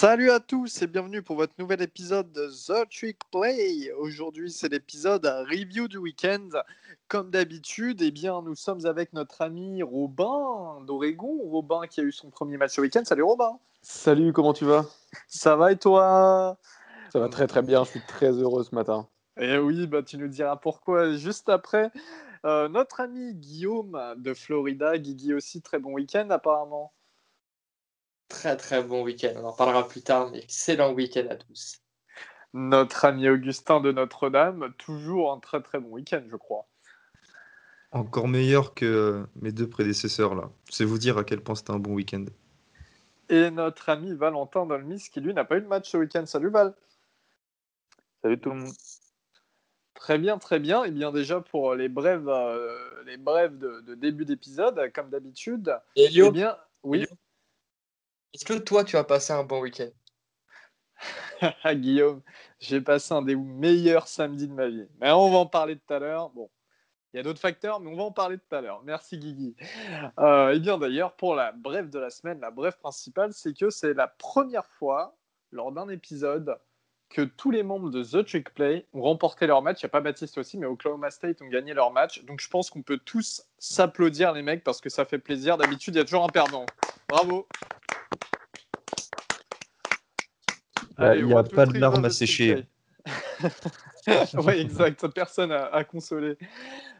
Salut à tous et bienvenue pour votre nouvel épisode de The Trick Play. Aujourd'hui, c'est l'épisode review du week-end. Comme d'habitude, eh bien, nous sommes avec notre ami Robin d'Oregon. Robin qui a eu son premier match ce week-end. Salut Robin. Salut, comment tu vas? Ça va et toi? Ça va très très bien, je suis très heureux ce matin. Eh oui, bah, tu nous diras pourquoi juste après. Euh, notre ami Guillaume de Florida, Guigui aussi, très bon week-end apparemment. Très très bon week-end, on en parlera plus tard, mais excellent week-end à tous. Notre ami Augustin de Notre-Dame, toujours un très très bon week-end, je crois. Encore meilleur que mes deux prédécesseurs là. C'est vous dire à quel point c'était un bon week-end. Et notre ami Valentin Dolmis, qui lui n'a pas eu de match ce week-end. Salut Val. Salut tout le monde. Très bien, très bien. Et bien déjà pour les brèves, euh, les brèves de, de début d'épisode, comme d'habitude. Elio, Eh bien, oui. Est-ce que toi tu as passé un bon week-end? Guillaume, j'ai passé un des meilleurs samedis de ma vie. Mais on va en parler tout à l'heure. Bon, il y a d'autres facteurs, mais on va en parler tout à l'heure. Merci Guigui. Euh, et bien d'ailleurs, pour la brève de la semaine, la brève principale, c'est que c'est la première fois lors d'un épisode que tous les membres de The Trick Play ont remporté leur match. Il n'y a pas Baptiste aussi, mais Oklahoma State ont gagné leur match. Donc je pense qu'on peut tous s'applaudir, les mecs, parce que ça fait plaisir. D'habitude, il y a toujours un perdant. Bravo. Allez, Il n'y a pas de larmes à sécher. oui, exact. Personne à, à consoler.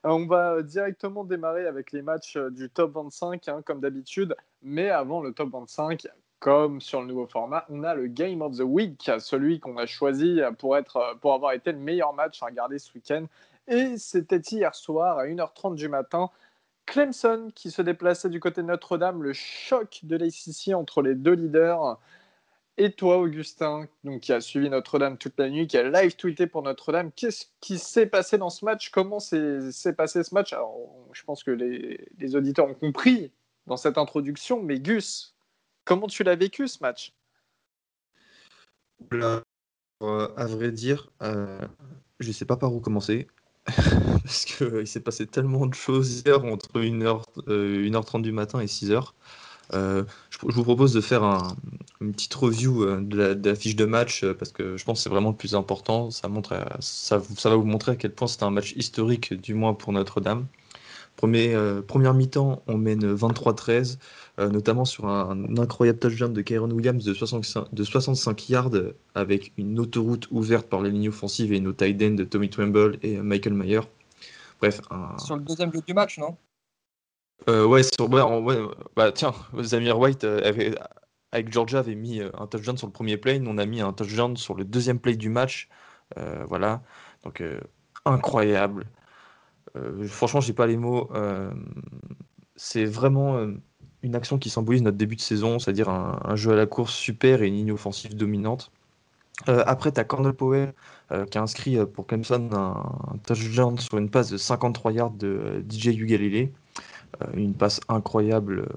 Euh, On va directement démarrer avec les matchs euh, du top 25, hein, comme d'habitude. Mais avant le top 25, comme sur le nouveau format, on a le Game of the Week, celui qu'on a choisi pour, être, euh, pour avoir été le meilleur match à regarder ce week-end. Et c'était hier soir à 1h30 du matin. Clemson qui se déplaçait du côté de Notre-Dame, le choc de l'ACC entre les deux leaders. Et toi, Augustin, donc, qui a suivi Notre-Dame toute la nuit, qui a live tweeté pour Notre-Dame, qu'est-ce qui s'est passé dans ce match? Comment s'est passé ce match? Je pense que les, auditeurs ont compris dans cette introduction, mais Gus, comment tu l'as vécu ce match? Euh, à vrai dire, euh, je ne sais pas par où commencer. Parce qu'il s'est passé tellement de choses hier entre 1h, 1h30 du matin et 6h. Euh, je, je vous propose de faire un- une petite review euh, de la, de la fiche de match euh, parce que je pense que c'est vraiment le plus important. Ça, montre, à- ça, va vous montrer à quel point c'était un match historique, du moins pour Notre-Dame. Premier, euh, première mi-temps, on mène 23-13, euh, notamment sur un, un incroyable touchdown de Kyron Williams de 65, de 65 yards euh, avec une autoroute ouverte par les lignes offensives et nos tight ends de Tommy Tremble et euh, Michael Mayer. Bref, un, Sur le deuxième jeu du match, non? Euh, ouais, sur, ouais, en- ouais, euh, bah, tiens, Zamir White euh, avait- avec Georgia avait mis euh, un touchdown sur le premier play, nous on a mis un touchdown sur le deuxième play du match. Euh, voilà, donc euh, incroyable. Euh, franchement, j'ai pas les mots. c'est vraiment une action qui symbolise notre début de saison, c'est-à-dire un, un jeu à la course super et une ligne offensive dominante. Après, tu as Cornel Powell qui a inscrit pour Clemson un, touchdown sur une passe de 53 yards de DJ Ugalele. Une passe incroyable.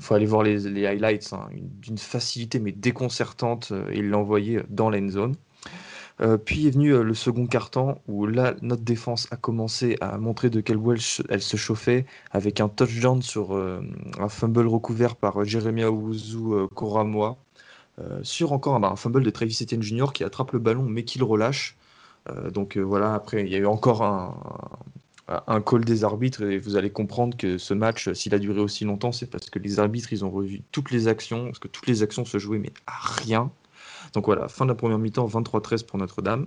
Faut aller voir les, highlights, hein, une- d'une facilité mais déconcertante, euh, et il l'a envoyé dans l'end zone. Euh, puis est venu euh, le second quart-temps où là notre défense a commencé à montrer de quelle voie elle, se chauffait avec un touchdown sur euh, un fumble recouvert par euh, Jeremy Owuzu euh, Koramoah. Euh, sur encore un, bah, un fumble de Travis Etienne Jr. qui attrape le ballon mais qui le relâche. Euh, donc euh, voilà, après il y a eu encore un, un- call des arbitres et vous allez comprendre que ce match, s'il a duré aussi longtemps, c'est parce que les arbitres ils ont revu toutes les actions, parce que toutes les actions se jouaient mais à rien. Donc voilà, fin de la première mi-temps, 23-13 pour Notre-Dame.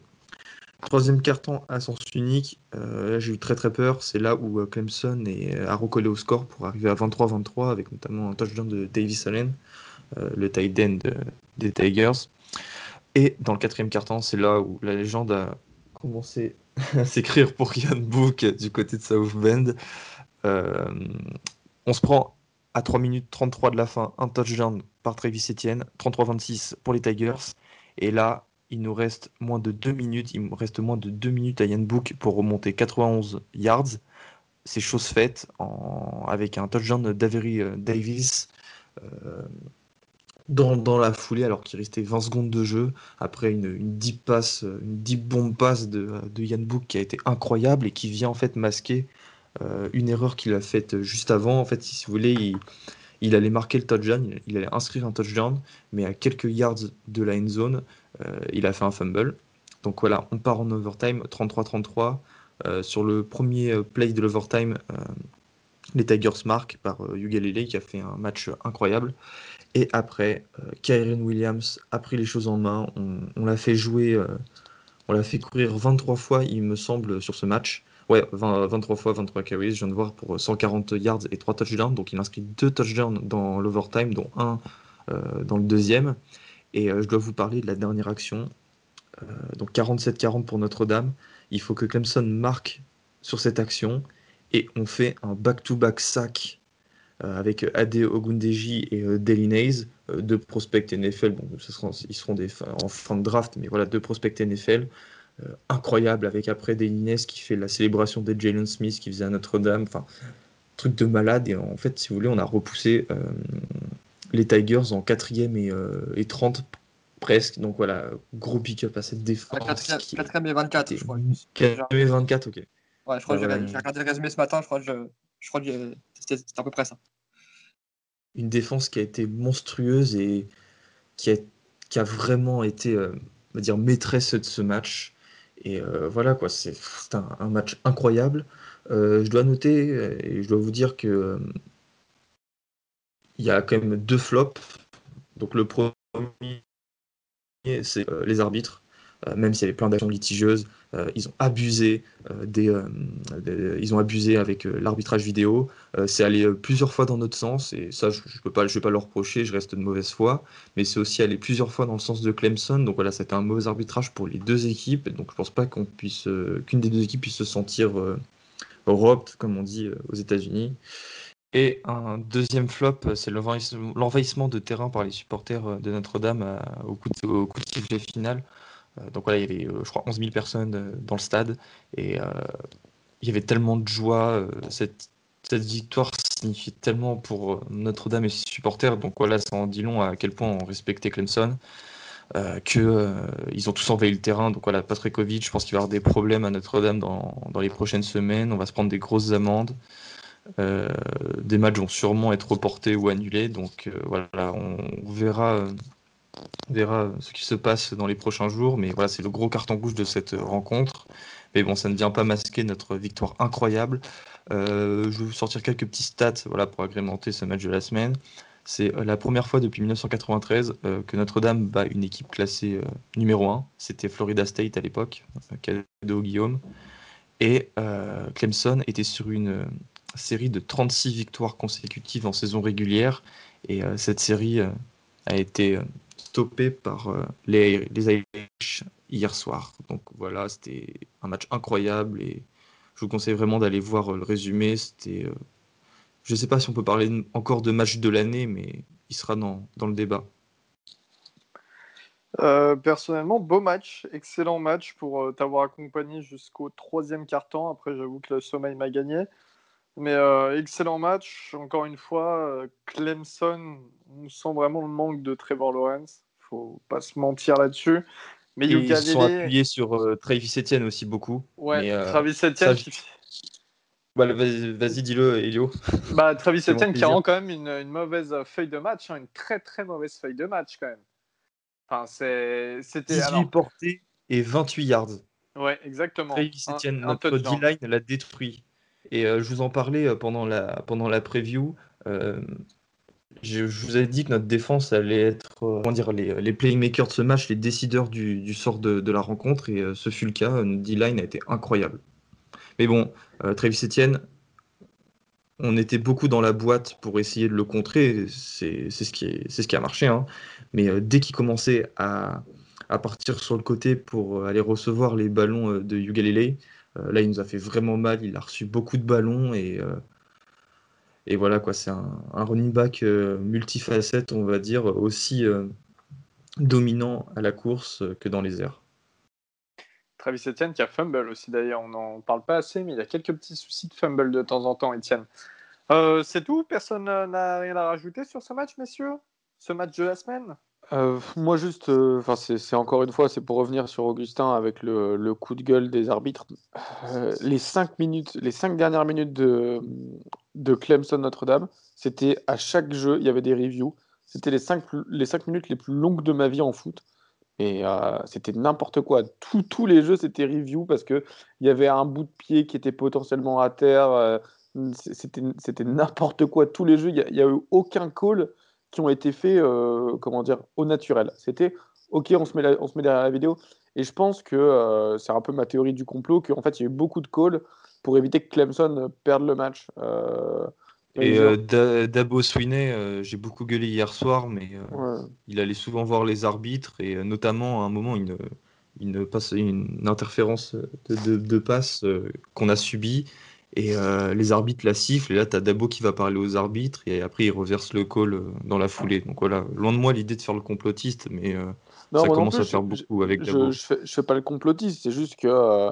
Troisième carton à sens unique, euh, j'ai eu très très peur, c'est là où euh, Clemson est, a recollé au score pour arriver à 23-23 avec notamment un touchdown de Davis Allen, euh, le tight end de- des Tigers. Et dans le quatrième carton, c'est là où la légende a commencé s'écrire pour Ian Book du côté de South Bend. Euh, on se prend à 3 minutes 33 de la fin un touchdown par Travis Etienne, 33-26 pour les Tigers. Et là, il nous reste moins de 2 minutes, il me reste moins de 2 minutes à Ian Book pour remonter 91 yards. C'est chose faite avec un touchdown d'Avery euh, Davis euh, dans, la foulée alors qu'il restait 20 secondes de jeu après une, une deep pass, euh, une deep bomb pass de, Ian Book qui a été incroyable et qui vient en fait masquer euh, une erreur qu'il a faite juste avant. En fait, si vous voulez, il, allait marquer le touchdown, il allait inscrire un touchdown, mais à quelques yards de la end zone, il a fait un fumble. Donc voilà, on part en overtime, 33-33. sur le premier play de l'overtime, les Tigers marquent par Ugalele qui a fait un match incroyable. Et après, Kyren Williams a pris les choses en main. On, l'a fait jouer, on l'a fait courir 23 fois, il me semble, sur ce match. Ouais, 23 fois, 23 carries, je viens de voir pour 140 yards et 3 touchdowns. Donc il inscrit 2 touchdowns dans l'overtime, dont un euh, dans le deuxième. Et euh, je dois vous parler de la dernière action. Euh, donc 47-40 pour Notre-Dame. Il faut que Clemson marque sur cette action. Et on fait un back-to-back sack avec Ade Ogundeji et Delinays, deux prospects NFL. Bon, ce ils seront des, en fin de draft, mais voilà, deux prospects NFL. Euh, incroyable avec après Delines qui fait la célébration de Jalen Smith qui faisait à Notre-Dame. Enfin, truc de malade. Et en fait, si vous voulez, on a repoussé euh, les Tigers en 4 et, euh, et 30 presque. Donc voilà, gros pick-up à cette défense. 4 et 24, je crois. 4 et 24, ok. Ouais, je crois que j'ai regardé le résumé ce matin, je crois que, je, je crois que c'était à peu près ça. Une défense qui a été monstrueuse et qui a, vraiment été, va dire, maîtresse de ce match. Et euh, voilà, quoi, c'est un, match incroyable. Euh, je dois noter, et je dois vous dire que il y a quand même deux flops. Donc le premier, c'est euh, les arbitres. Euh, même s'il y avait plein d'actions litigieuses, euh, ils ont abusé euh, des, ils ont abusé avec l'arbitrage vidéo. c'est allé plusieurs fois dans notre sens et ça, je, ne peux pas, je vais pas leur reprocher. Je reste de mauvaise foi, mais c'est aussi allé plusieurs fois dans le sens de Clemson. Donc voilà, c'était un mauvais arbitrage pour les deux équipes. Donc je pense pas qu'on puisse, qu'une des deux équipes puisse se sentir Europe, comme on dit aux États-Unis. Et un deuxième flop, c'est l'envahissement de terrain par les supporters de Notre-Dame au coup de, au coup de sifflet final. Euh, donc voilà, il y avait, euh, je crois, 11 000 personnes euh, dans le stade. Et il y avait tellement de joie. cette, victoire signifie tellement pour Notre-Dame et ses supporters. Donc voilà, ça en dit long à quel point on respectait Clemson. Euh, qu'ils ont tous envahi le terrain. Donc voilà, Patrikovic, je pense qu'il va y avoir des problèmes à Notre-Dame dans, dans, les prochaines semaines. On va se prendre des grosses amendes. des matchs vont sûrement être reportés ou annulés. Donc voilà, on verra on verra ce qui se passe dans les prochains jours, mais voilà, c'est le gros carton rouge de cette rencontre. Mais bon, ça ne vient pas masquer notre victoire incroyable. Euh, je vais vous sortir quelques petits stats voilà, pour agrémenter ce match de la semaine. C'est euh, la première fois depuis 1993 euh, que Notre-Dame bat une équipe classée numéro 1. C'était Florida State à l'époque, cadeau Guillaume. Et Clemson était sur une série de 36 victoires consécutives en saison régulière. Et cette série a été stoppé par euh, les, les hier soir. Donc voilà, c'était un match incroyable et je vous conseille vraiment d'aller voir euh, le résumé. C'était, euh, je ne sais pas si on peut parler encore de match de l'année, mais il sera dans, dans le débat. personnellement, beau match, excellent match pour t'avoir accompagné jusqu'au troisième quart-temps. Après, j'avoue que le sommeil m'a gagné. Mais excellent match. Encore une fois, Clemson, on sent vraiment le manque de Trevor Lawrence. faut pas se mentir là-dessus. Mais ils sont appuyés sur Travis Etienne aussi beaucoup. Ouais, Travis Etienne. Bah, vas-y, dis-le, Elio. Bah, Travis Etienne qui rend quand même une, mauvaise feuille de match, hein, une très très mauvaise feuille de match quand même. Enfin, c'était 18 alors... portées et 28 yards. Ouais, exactement. Travis Etienne, notre D-line l'a détruit. Et je vous en parlais pendant la, pendant la preview. Je, vous ai dit que notre défense allait être comment dire, les, les, playmakers de ce match, les décideurs du, du sort de, de, la rencontre, et ce fut le cas. Notre D-line a été incroyable. Mais bon, Travis Etienne, on était beaucoup dans la boîte pour essayer de le contrer, c'est ce, qui ce qui a marché. Hein. Mais dès qu'il commençait à, à, partir sur le côté pour aller recevoir les ballons de Ugalele, euh, là, il nous a fait vraiment mal. Il a reçu beaucoup de ballons et, euh, et voilà quoi. C'est un, running back euh, multifacette, on va dire, aussi dominant à la course que dans les airs. Travis Etienne qui a fumble aussi d'ailleurs, on n'en parle pas assez, mais il y a quelques petits soucis de fumble de temps en temps, Etienne. c'est tout Personne n'a rien à rajouter sur ce match, messieurs? Ce match de la semaine? Euh, moi, juste, euh, c'est encore une fois, c'est pour revenir sur Augustin avec le, coup de gueule des arbitres. Euh, les cinq minutes, les cinq dernières minutes de, Clemson Notre-Dame, c'était à chaque jeu, il y avait des reviews. C'était les cinq, minutes les plus longues de ma vie en foot. Et c'était n'importe quoi. Tous les jeux, c'était review parce que il y avait un bout de pied qui était potentiellement à terre. c'était n'importe quoi. Tous les jeux, il n'y a, a eu aucun call qui ont été faits, euh, comment dire, au naturel. C'était OK, on se met, la- on se met derrière la vidéo. Et je pense que euh, c'est un peu ma théorie du complot, qu'en fait, il y a eu beaucoup de calls pour éviter que Clemson perde le match. Euh, Et Dabo Swinney, j'ai beaucoup gueulé hier soir, mais ouais. il allait souvent voir les arbitres et notamment à un moment une, une, passe, une interférence de, de, de passe qu'on a subie et euh, les arbitres la sifflent et là tu as Dabo qui va parler aux arbitres et après il reverse le call euh, dans la foulée. Donc voilà, loin de moi l'idée de faire le complotiste, mais euh, Non, ça moi non commence plus, à faire je- beaucoup avec Dabo. je, fais, je fais pas le complotiste, c'est juste que. euh,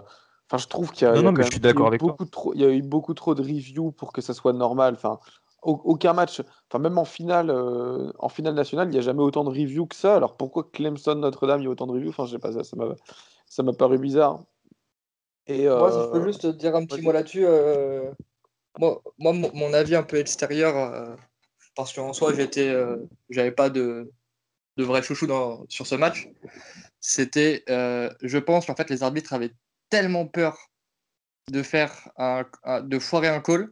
Enfin, je trouve qu'il y a, Non, il y a non, mais je suis d'accord eu toi. beaucoup trop, il y a eu beaucoup trop de reviews pour que ça soit normal. Enfin, au- aucun match, enfin même en finale, euh, en finale nationale, il n'y a jamais autant de reviews que ça. Alors pourquoi Clemson Notre-Dame il y a autant de reviews? Enfin, je sais pas, ça, ça m'a, ça m'a paru bizarre. Et Moi, si je euh, peux juste dire un petit mot là-dessus. euh, moi, moi, mon avis un peu extérieur, euh, parce qu'en soi, j'étais, euh, j'avais pas de, de vrai chouchou dans, sur ce match. C'était, euh, je pense qu'en fait, les arbitres avaient tellement peur de faire un, un- de foirer un call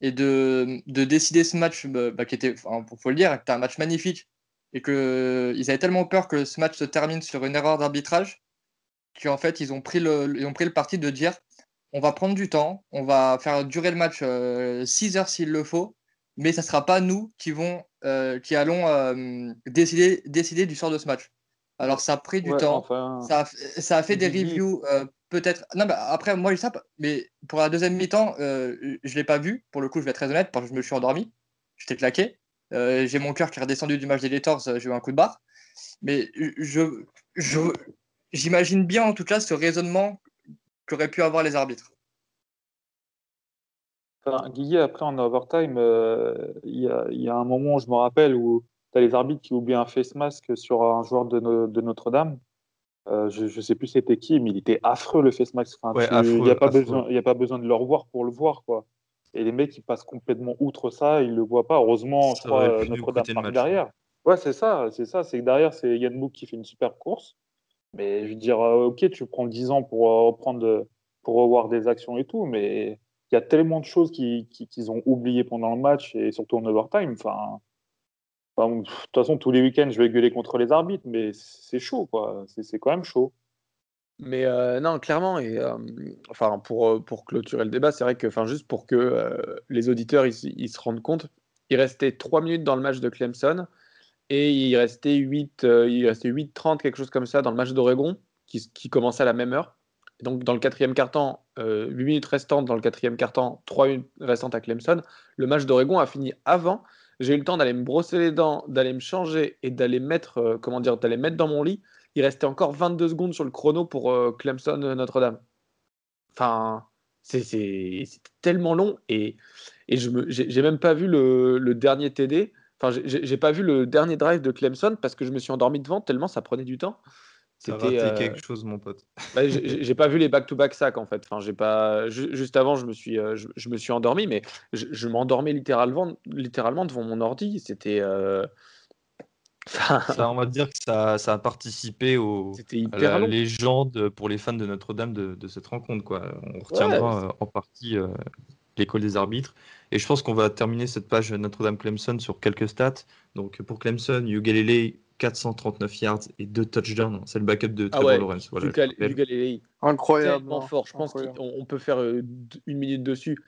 et de, de décider ce match bah, bah, qui était, enfin, faut le dire, qui était un match magnifique et que ils avaient tellement peur que ce match se termine sur une erreur d'arbitrage qu'en fait ils ont pris le ils ont pris le parti de dire on va prendre du temps, on va faire durer le match 6 heures s'il le faut, mais ça sera pas nous qui vont euh, qui allons euh, décider décider du sort de ce match. Alors ça a pris du ouais, temps, enfin, ça a, ça a fait des reviews euh, peut-être. Non, mais après, moi, je sais pas. Mais pour la deuxième mi-temps, euh, je l'ai pas vu. Pour le coup, je vais être très honnête, parce que je me suis endormi. J'étais claqué. Euh, j'ai mon cœur qui est redescendu du match des Gators. euh, J'ai eu un coup de barre. Mais je, je, j'imagine bien, en tout cas, ce raisonnement qu'auraient pu avoir les arbitres. Enfin, Guigui, après en overtime, euh, il y a, il y a un moment, je me rappelle, où tu as les arbitres qui oublient un face mask sur un joueur de, no- de Notre-Dame. Euh, je ne sais plus c'était qui, mais il était affreux le face mask. Enfin, Ouais, il n'y a, pas besoin- il y a pas besoin de le revoir pour le voir. Quoi. Et les mecs, ils passent complètement outre ça, ils ne le voient pas. Heureusement, je crois, euh, Notre-Dame match. derrière. Ouais, c'est ça, c'est ça. C'est que derrière, c'est Yann Mouk qui fait une super course. Mais je veux dire, euh, ok, tu prends 10 ans pour euh, reprendre, euh, pour revoir des actions et tout, mais il y a tellement de choses qui- qui- qu'ils ont oubliées pendant le match et surtout en overtime. Enfin, de toute façon, tous les week-ends, je vais gueuler contre les arbitres, mais c'est chaud, quoi. C'est quand même chaud. Mais non, clairement, et enfin pour, pour clôturer le débat, c'est vrai que, enfin juste pour que les auditeurs ils, ils se rendent compte, il restait 3 minutes dans le match de Clemson et il restait 8, euh, il restait 8-30, quelque chose comme ça, dans le match d'Oregon qui, commençait à la même heure. Et donc dans le quatrième quart-temps, euh, 8 minutes restantes dans le quatrième quart-temps, 3 minutes restantes à Clemson. Le match d'Oregon a fini avant. J'ai eu le temps d'aller me brosser les dents, d'aller me changer et d'aller mettre, euh, comment dire, d'aller mettre dans mon lit il restait encore 22 secondes sur le chrono pour euh, Clemson euh, Notre-Dame. Enfin, c'est tellement long et, et je j'ai même pas vu le, le dernier TD. Enfin, j'ai- pas vu le dernier drive de Clemson parce que je me suis endormi devant tellement ça prenait du temps. C'était, euh, quelque chose, mon pote. bah, j'ai- pas vu les back-to-back sacs en fait. Enfin, j'ai pas ju- juste avant je me suis euh, je, je me suis endormi mais je, je m'endormais littéralement littéralement devant mon ordi. C'était euh, Ça, on va dire que ça, ça a participé au, à la long. légende pour les fans de Notre-Dame de, de cette rencontre. Quoi. On retiendra en partie euh, l'école des arbitres. Et je pense qu'on va terminer cette page Notre-Dame-Clemson sur quelques stats. Donc pour Clemson, Ugalele, 439 yards et 2 touchdowns. C'est le backup de Ah Trevor ouais, Lawrence. Voilà. Ugalele, Incroyable. hein. fort. Je pense qu'on on peut faire euh, une minute dessus.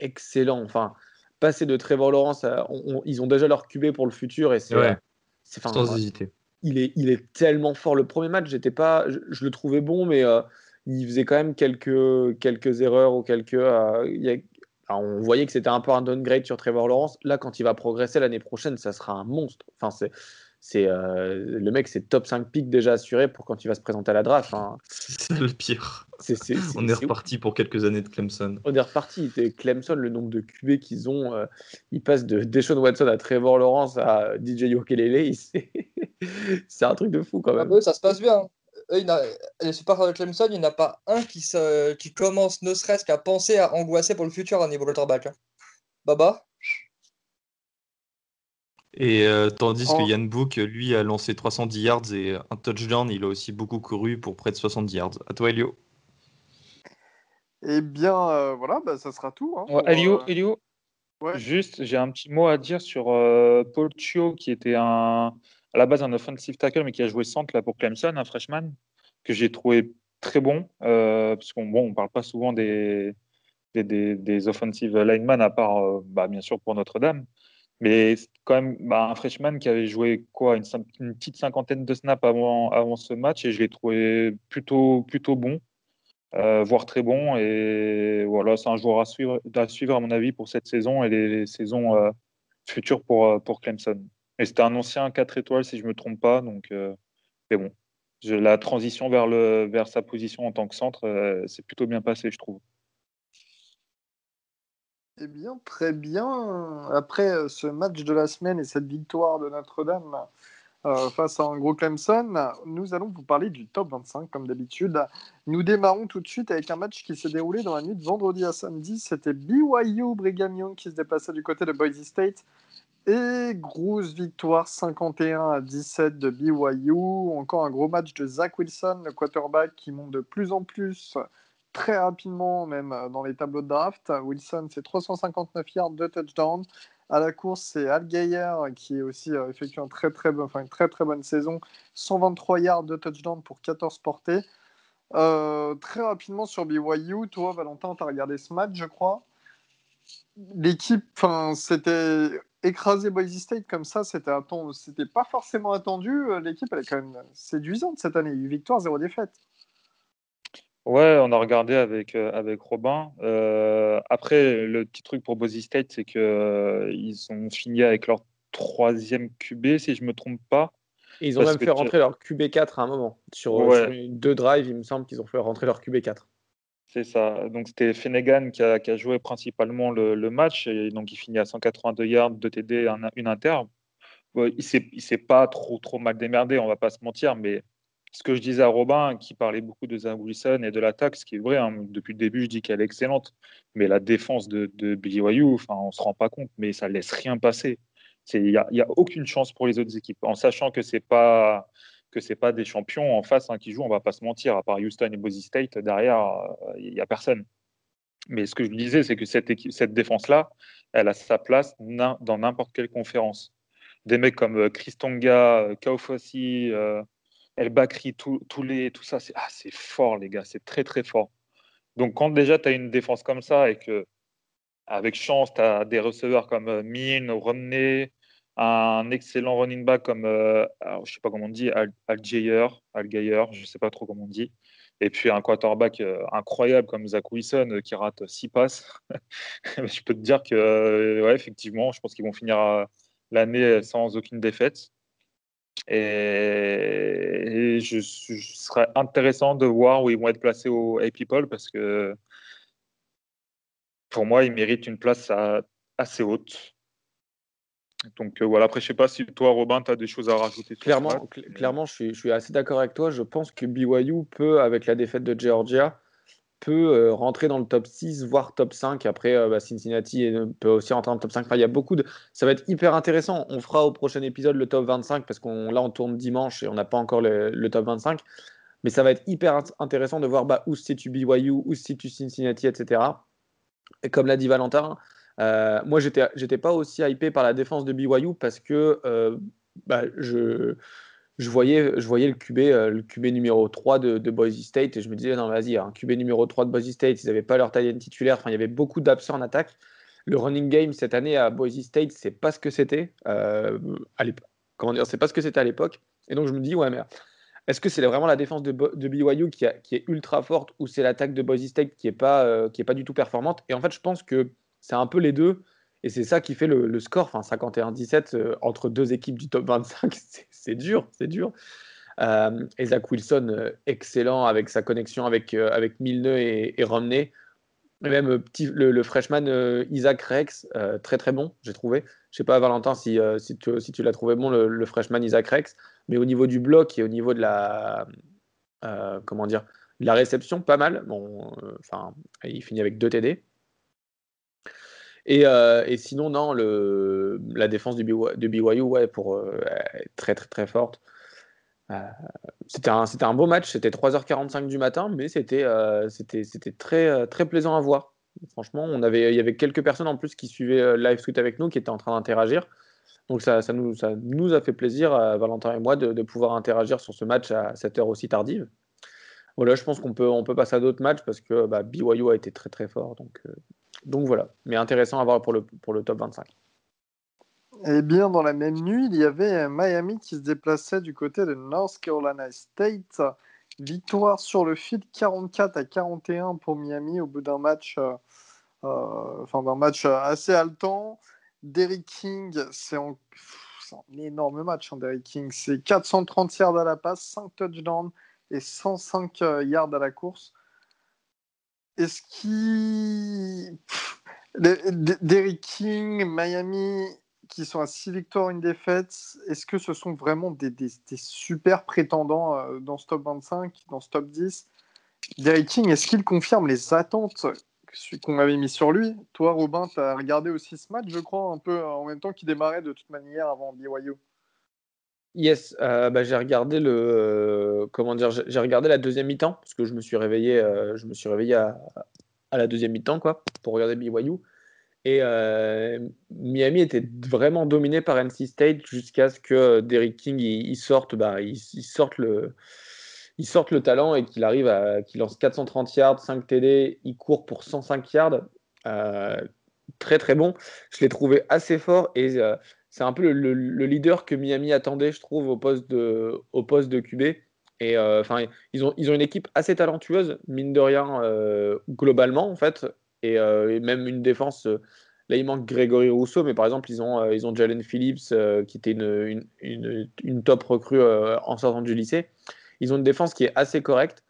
Excellent. Enfin, passer de Trevor Lawrence, à- on- on- ils ont déjà leur QB pour le futur et c'est. Ouais. enfin, Sans hésiter. il est, il est tellement fort. Le premier match, j'étais pas, je, je le trouvais bon, mais euh, il faisait quand même quelques, quelques erreurs ou quelques. euh, il a- on voyait que c'était un peu un downgrade sur Trevor Lawrence. Là, quand il va progresser l'année prochaine, ça sera un monstre. Enfin, c'est, c'est euh, le mec, c'est top 5 pick déjà assuré pour quand il va se présenter à la draft. hein. C'est le pire. on est reparti pour quelques années de Clemson. On est reparti. Clemson, le nombre de QB qu'ils ont, euh, ils passent de Deshaun Watson à Trevor Lawrence à DJ Yokelele. C'est un truc de fou quand même. Ah, ça se passe bien. Eux, les supporters de Clemson, il n'y en a pas un qui, se, qui commence ne serait-ce qu'à penser à angoisser pour le futur à niveau quarterback. Hein. Baba? Et euh, tandis que Yann Book, lui, a lancé 310 yards et un touchdown, il a aussi beaucoup couru pour près de 70 yards. À toi, Elio. Eh bien, euh, voilà, bah, ça sera tout. Hein, Elio, euh, Elio juste, j'ai un petit mot à dire sur Paul Chio, qui était un, à la base un offensive tackle, mais qui a joué centre là, pour Clemson, un freshman, que j'ai trouvé très bon, parce qu'on on parle pas souvent des, offensive linemen, à part, bah, bien sûr, pour Notre-Dame. Mais quand même bah, un freshman qui avait joué quoi une, petite cinquantaine de snaps avant, avant ce match et je l'ai trouvé plutôt, plutôt bon, euh, voire très bon. Et voilà, c'est un joueur à suivre, à suivre, à mon avis, pour cette saison et les, saisons euh, futures pour, euh, pour Clemson. Et c'était un ancien 4 étoiles, si je ne me trompe pas. Donc, mais bon, la transition vers, sa position en tant que centre, c'est plutôt bien passé, je trouve. Eh bien, très bien. Après euh, ce match de la semaine et cette victoire de Notre-Dame euh, face à un gros Clemson, nous allons vous parler du top 25 comme d'habitude. Nous démarrons tout de suite avec un match qui s'est déroulé dans la nuit de vendredi à samedi. C'était BYU Brigham Young qui se déplaçait du côté de Boise State. Et grosse victoire 51 à 17 de BYU. Encore un gros match de Zach Wilson, le quarterback qui monte de plus en plus très rapidement, même euh, dans les tableaux de draft. Wilson, c'est 359 yards, de touchdown. À la course, c'est Al Geyer qui est aussi euh, effectué une très très bonne saison. 123 yards de touchdown pour 14 portées. Euh, très rapidement sur BYU, toi Valentin, tu as regardé ce match, je crois. L'équipe, c'était écrasé Boise State comme ça, c'était c'était pas forcément attendu. L'équipe, elle est quand même séduisante cette année. 8 victoires, 0 défaite. Ouais, on a regardé avec, euh, avec Robin. Euh, après, le petit truc pour Boise State, c'est qu'ils euh, ils ont fini avec leur troisième QB, si je ne me trompe pas. ils ont même fait rentrer leur QB4 à un moment. Sur, deux drives, il me semble qu'ils ont fait rentrer leur QB4. C'est ça. Donc c'était Fenegan qui a, joué principalement le, match. Et donc il finit à 182 yards, de TD, une inter. il s'est pas trop, trop mal démerdé, on va pas se mentir, mais ce que je disais à Robin, qui parlait beaucoup de Zach Wilson et de l'attaque, ce qui est vrai, hein, depuis le début, je dis qu'elle est excellente, mais la défense de, de BYU, enfin, on ne se rend pas compte, mais ça laisse rien passer. Il n'y a, a, aucune chance pour les autres équipes, en sachant que ce n'est pas, que pas des champions en face hein, qui jouent, on va pas se mentir, à part Houston et Boise State, derrière, il n'y a personne. Mais ce que je disais, c'est que cette, cette défense-là, elle a sa place dans n'importe quelle conférence. Des mecs comme euh, Chris Tonga, euh, Kaufossi, euh, El Bakri, tout, les, tout ça, c'est ah, fort, les gars, c'est très, très fort. Donc, quand déjà tu as une défense comme ça et que, avec chance, tu as des receveurs comme euh, Min, Romney, un excellent running back comme, euh, je sais pas comment on dit, Al, Al Al je sais pas trop comment on dit, et puis un quarterback euh, incroyable comme Zach Wilson qui rate six passes. je peux te dire que, ouais, effectivement, je pense qu'ils vont finir l'année sans aucune défaite. Et, je, serais intéressant de voir où ils vont être placés au A-People parce que pour moi, ils méritent une place assez haute. Donc euh, voilà, après, je sais pas si toi, Robin, tu as des choses à rajouter. Clairement, clairement je, suis, je suis assez d'accord avec toi. Je pense que BYU peut, avec la défaite de Georgia, peut euh, rentrer dans le top 6, voire top 5. Après, euh, bah, Cincinnati peut aussi rentrer dans le top 5. il y a beaucoup de. Ça va être hyper intéressant. On fera au prochain épisode le top 25 parce qu'on là, on tourne dimanche et on n'a pas encore le, top 25. Mais ça va être hyper intéressant de voir bah, où se situe BYU, où se situe Cincinnati, etc. Et comme l'a dit Valentin, euh, moi, j'étais, j'étais pas aussi hypé par la défense de BYU parce que bah, je voyais, le QB, euh, numéro 3 de, Boise State et je me disais, non, vas-y, un QB numéro 3 de Boise State, ils n'avaient pas leur taille titulaire, enfin, il y avait beaucoup d'absents en attaque. Le running game cette année à Boise State, c'est pas ce que c'était euh, à l'époque. Comment dire, c'est pas ce que c'était à l'époque. Et donc, je me dis, ouais, mais est-ce que c'est vraiment la défense de, BYU qui, est ultra forte ou c'est l'attaque de Boise State qui n'est pas, euh, pas du tout performante? Et en fait, je pense que c'est un peu les deux. Et c'est ça qui fait le, score, enfin 51-17 euh, entre deux équipes du top 25, c'est dur, c'est dur. et Zach Wilson, excellent avec sa connexion avec, avec Milne et, Romney. Et même le, freshman Isaac Rex, très très bon, j'ai trouvé. Je sais pas, Valentin, si, si tu, l'as trouvé bon, le, le, freshman Isaac Rex. Mais au niveau du bloc et au niveau de la, comment dire, la réception, pas mal. Bon, il finit avec deux TD. Euh, et, sinon, non, la défense du, de BYU, ouais, pour, euh, très, très, très forte. Euh, c'était un, un beau match, c'était 3h45 du matin, mais c'était très, très plaisant à voir. Franchement, on avait, il y avait quelques personnes en plus qui suivaient live tweet avec nous, qui étaient en train d'interagir. Donc ça, ça, nous, a fait plaisir, Valentin et moi, de, pouvoir interagir sur ce match à cette heure aussi tardive. Voilà, je pense qu'on peut, on peut passer à d'autres matchs parce que bah, BYU a été très très fort. Donc, donc voilà, mais intéressant à voir pour le, pour le top 25. Et bien, dans la même nuit, il y avait Miami qui se déplaçait du côté de North Carolina State. Victoire sur le fil 44 à 41 pour Miami au bout d'un match, euh, euh, enfin, d'un match assez haletant. Derrick King, c'est un énorme match, hein, Derrick King. C'est 430 yards à la passe, 5 touchdowns et 105 euh, yards à la course. Est-ce qu'il. Derrick King, Miami, qui sont à 6 victoires, une défaite, est-ce que ce sont vraiment des, super prétendants euh, dans ce top 25, dans ce top 10 Derrick King, est-ce qu'il confirme les attentes qu'on avait mis sur lui? Toi, Robin, tu as regardé aussi ce match, je crois, un peu en même temps qu'il démarrait de toute manière avant BYU. Yes, euh, bah, j'ai regardé le euh, comment dire, j'ai regardé la deuxième mi-temps parce que je me suis réveillé, euh, je me suis réveillé à, la deuxième mi-temps quoi pour regarder BYU et Miami était vraiment dominé par NC State jusqu'à ce que Derrick King il, sorte, bah, il, sorte le il sorte le talent et qu'il arrive à qu'il lance 430 yards, 5 TD, il court pour 105 yards, très très bon. Je l'ai trouvé assez fort et c'est un peu le, leader que Miami attendait, je trouve, au poste de, au QB. Et euh, enfin, ils, ont, une équipe assez talentueuse, mine de rien, euh, globalement, en fait. Euh, et, même une défense. là, il manque Grégory Rousseau, mais par exemple, ils ont, Jalen Phillips, qui était une, top recrue en sortant du lycée. Ils ont une défense qui est assez correcte.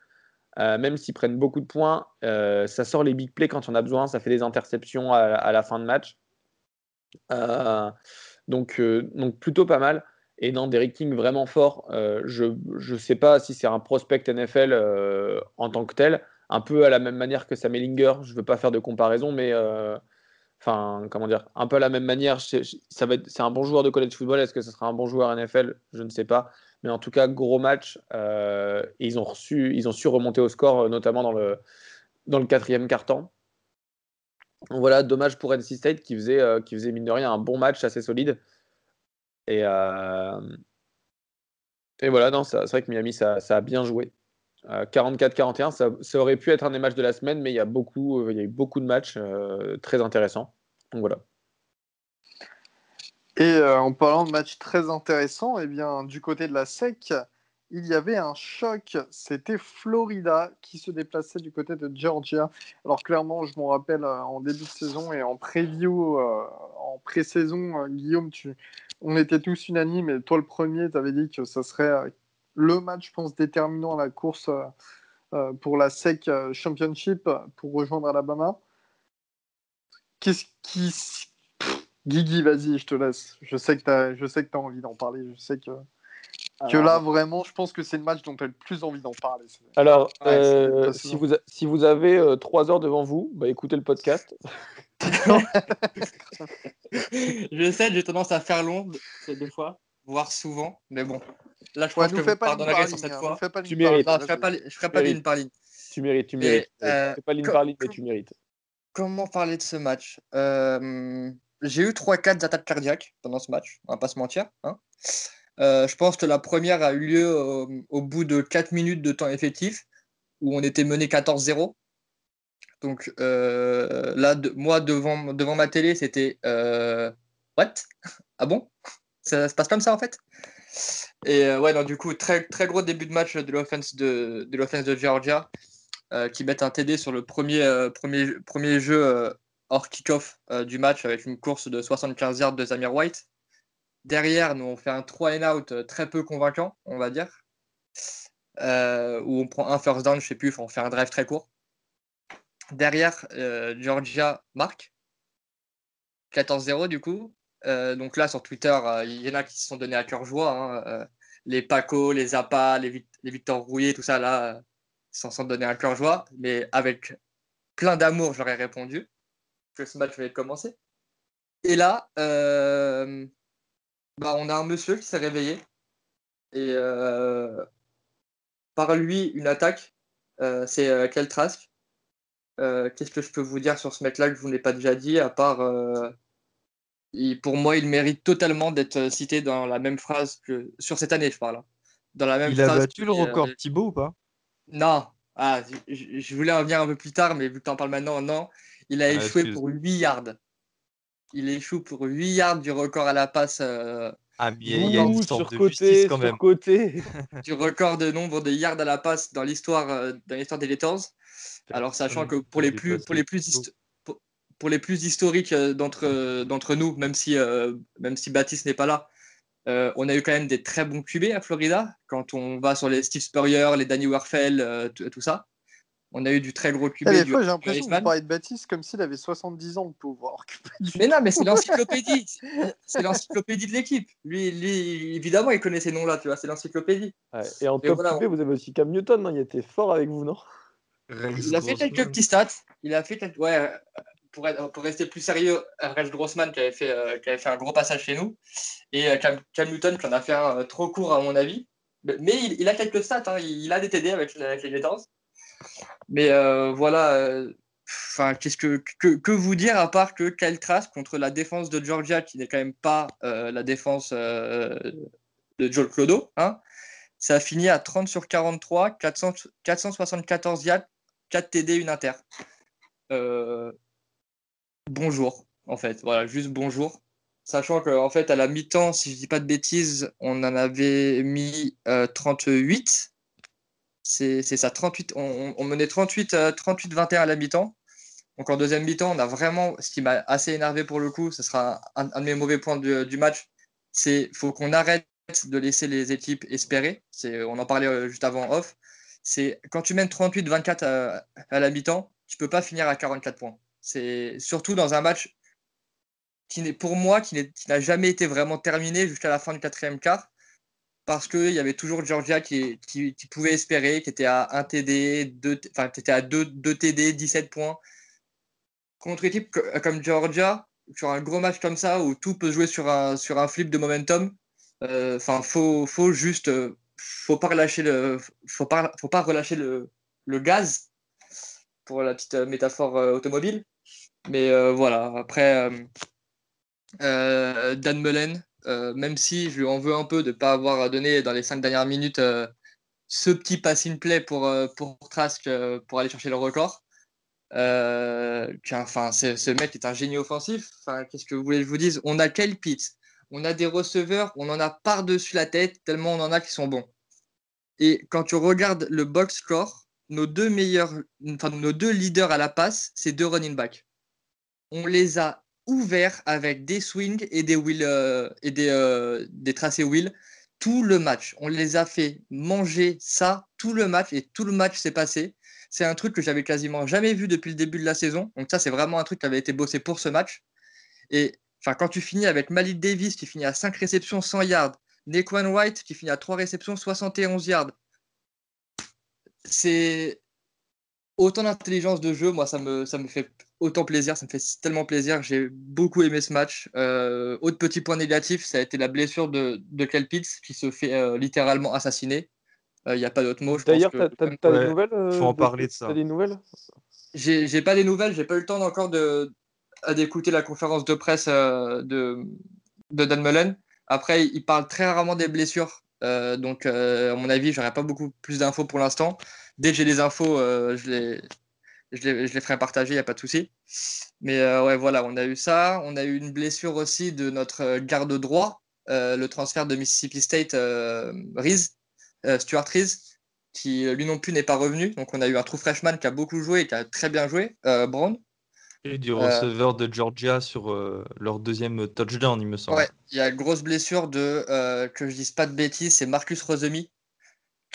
même s'ils prennent beaucoup de points, ça sort les big plays quand on a besoin, ça fait des interceptions à, la fin de match. Euh, donc plutôt pas mal. Et non, Derrick King vraiment fort. Euh, je ne sais pas si c'est un prospect NFL euh, en tant que tel, un peu à la même manière que Sam Ellinger. Je ne veux pas faire de comparaison, mais enfin, comment dire, un peu à la même manière. C'est un bon joueur de college football. Est-ce que ce sera un bon joueur NFL Je ne sais pas. Mais en tout cas, gros match. ils ont, reçu, ils ont su remonter au score, notamment dans le, dans le quatrième quart-temps. Voilà, dommage pour NC State qui faisait, euh, qui faisait mine de rien un bon match assez solide. Et, euh, et voilà, c'est vrai que Miami, ça, a bien joué. 44-41, ça, ça, aurait pu être un des matchs de la semaine, mais il y a, beaucoup, il y a eu beaucoup de matchs euh, très intéressants. Donc voilà. Et en parlant de matchs très intéressants, eh bien, du côté de la SEC, il y avait un choc. C'était Florida qui se déplaçait du côté de Georgia. Alors clairement, je m'en rappelle euh, en début de saison et en preview, euh, en pré-saison, euh, Guillaume, on était tous unanimes. Et toi, le premier, tu avais dit que ça serait le match, je pense, déterminant à la course pour la SEC Championship pour rejoindre Alabama. Qu'est-ce qui... Guigui, vas-y, je te laisse. Je sais que tu as... as envie d'en parler. Je sais que que là, vraiment, je pense que c'est le match dont tu as le plus envie d'en parler. Alors, euh, si, vous si vous avez euh, trois heures devant vous, bah, écoutez le podcast. je sais, j'ai tendance à faire long des fois, voire souvent, mais bon. Là, je crois que je fais pas ligne sur cette hein, fois. tu mérites. je ferai pas, je ferai pas ligne par ligne. Tu mérites, tu mérites. Euh, fais pas ligne par ligne, mais tu mérites. Comment parler de ce match? Euh, J'ai eu 3-4 attaques cardiaques pendant ce match, on va pas se mentir. Hein euh, je pense que la première a eu lieu euh, au bout de 4 minutes de temps effectif, où on était mené 14-0. Donc euh, là, moi, devant, devant ma télé, c'était What? Ah bon? Ça, se passe comme ça en fait? Et ouais, donc du coup, très, très gros début de match de l'offense de, de, de Georgia, qui met un TD sur le premier, premier, premier jeu hors kick-off du match avec une course de 75 yards de Zamir White. Derrière, nous, on fait un 3 and out euh, très peu convaincant, on va dire. où on prend un first down, je sais plus, on fait un drive très court. Derrière, Georgia marque. 14-0 du coup. donc là, sur Twitter, il y en a qui se sont donnés à cœur joie. Hein, les Paco, les Zappa, les, Victor Rouillet, tout ça, là, s'en sont donnés à cœur joie. Mais avec plein d'amour, j'aurais répondu que ce match de commencer. Et là, euh, bah, on a un monsieur qui s'est réveillé. Et euh, par lui, une attaque, euh, c'est Keltrask. Qu'est-ce que je peux vous dire sur ce mec-là que je vous n'ai pas déjà dit, à part. pour moi, il mérite totalement d'être cité dans la même phrase que. Sur cette année, je parle. Hein. Dans la même il a battu le record Thibaut ou pas? Non. Ah, je, voulais en venir un peu plus tard, mais vu que tu en parles maintenant, non. Il a ah, échoué pour 8 yards. Il échoue pour 8 yards du record à la passe. Euh, ah, bien, il y a une sorte de justice quand même. Côté. du record de nombre de yards à la passe dans l'histoire euh, des Lators. Alors, sachant que pour les plus, pour les plus, pour les plus historiques euh, d'entre, nous, même si, même si Baptiste n'est pas là, on a eu quand même des très bons QB à Florida. Quand on va sur les Steve Spurrier, les Danny Werfel, tout ça. On a eu du très gros QB. des fois, j'ai l'impression que vous parlez de Baptiste comme s'il avait 70 ans, de pouvoir. Mais non, mais c'est l'encyclopédie. c'est l'encyclopédie de l'équipe. Lui, évidemment, il connaît ces noms-là, tu vois, c'est l'encyclopédie. et en top QB, vous avez aussi Cam Newton, non il était fort avec vous, non? Il a fait quelques petits stats. Il a fait Ouais, pour, pour rester plus sérieux, Rex Grossman qui avait, fait, euh, qui avait fait un gros passage chez nous. Et euh, Cam, Newton qui en a fait un euh, trop court, à mon avis. Mais il, a quelques stats. Hein. Il, a des TD avec, avec les Gators. Mais euh, voilà, euh, qu'est-ce que, que, vous dire à part que quelle trace contre la défense de Georgia, qui n'est quand même pas euh, la défense de Joel Clodo, hein, ça a fini à 30 sur 43, 400, 474 yards, 4 TD, une inter. bonjour, en fait, voilà, juste bonjour. Sachant qu'en fait, à la mi-temps, si je dis pas de bêtises, on en avait mis 38 c'est ça, 38, on, menait 38, 38-21 à la mi-temps. Donc en deuxième mi-temps, on a vraiment, ce qui m'a assez énervé pour le coup, ce sera un, de mes mauvais points du match, c'est faut qu'on arrête de laisser les équipes espérer. On en parlait euh, juste avant off. C'est quand tu mènes 38-24 à, à, la mi-temps, tu peux pas finir à 44 points. C'est surtout dans un match qui n'est pour moi qui n'a jamais été vraiment terminé jusqu'à la fin du quatrième quart parce qu'il y avait toujours Georgia qui, qui, pouvait espérer, qui était à 1 TD, 2, enfin, était à 2, 2, TD, 17 points. Contre une équipe comme Georgia, sur un gros match comme ça, où tout peut jouer sur un, flip de momentum, euh, enfin, faut, faut juste, euh, faut pas relâcher le, faut pas, relâcher le, gaz, pour la petite métaphore euh, automobile. Mais voilà, après, Dan Mullen, euh, même si je lui en veux un peu de ne pas avoir donné dans les cinq dernières minutes euh, ce petit passing play pour, euh, pour Trask pour aller chercher le record. enfin, ce mec est un génie offensif. Enfin, Qu'est-ce que vous voulez que je vous dise? On a Kyle Pitts, on a des receveurs, on en a par-dessus la tête, tellement on en a qui sont bons. Et quand tu regardes le box score, nos deux meilleurs, enfin, nos deux leaders à la passe, c'est deux running backs. On les a ouvert avec des swings et des wheels euh, et des, euh, des tracés wheel tout le match. On les a fait manger ça tout le match et tout le match s'est passé. C'est un truc que j'avais quasiment jamais vu depuis le début de la saison. Donc ça, c'est vraiment un truc qui avait été bossé pour ce match. Et enfin, quand tu finis avec Malik Davis qui finit à 5 réceptions 100 yards, Nequan White qui finit à 3 réceptions 71 yards, c'est autant d'intelligence de jeu. Moi, ça me, ça me fait autant plaisir, ça me fait tellement plaisir. J'ai beaucoup aimé ce match. Euh, autre petit point négatif, ça a été la blessure de, de Kelpitz qui se fait euh, littéralement assassiner. Il euh, n'y a pas d'autre mot. D'ailleurs, tu as, des nouvelles faut en parler de, ça. des nouvelles? J'ai pas des nouvelles, j'ai pas eu le temps encore d'écouter la conférence de presse de, de Dan Mullen. Après, il parle très rarement des blessures. donc, à mon avis, j'aurais pas beaucoup plus d'infos pour l'instant. Dès que j'ai des infos, je les, je les, ferai partager, il n'y a pas de souci. Mais euh, ouais, voilà, on a eu ça. On a eu une blessure aussi de notre euh, garde droit, euh, le transfert de Mississippi State, Reese, Stuart Reese, qui lui non plus n'est pas revenu. Donc on a eu un true freshman qui a beaucoup joué et qui a très bien joué, Brown. Et du receveur de Georgia sur leur deuxième touchdown, il me semble. Ouais, il y a une grosse blessure de, que je dise pas de bêtises, c'est Marcus Rosemi,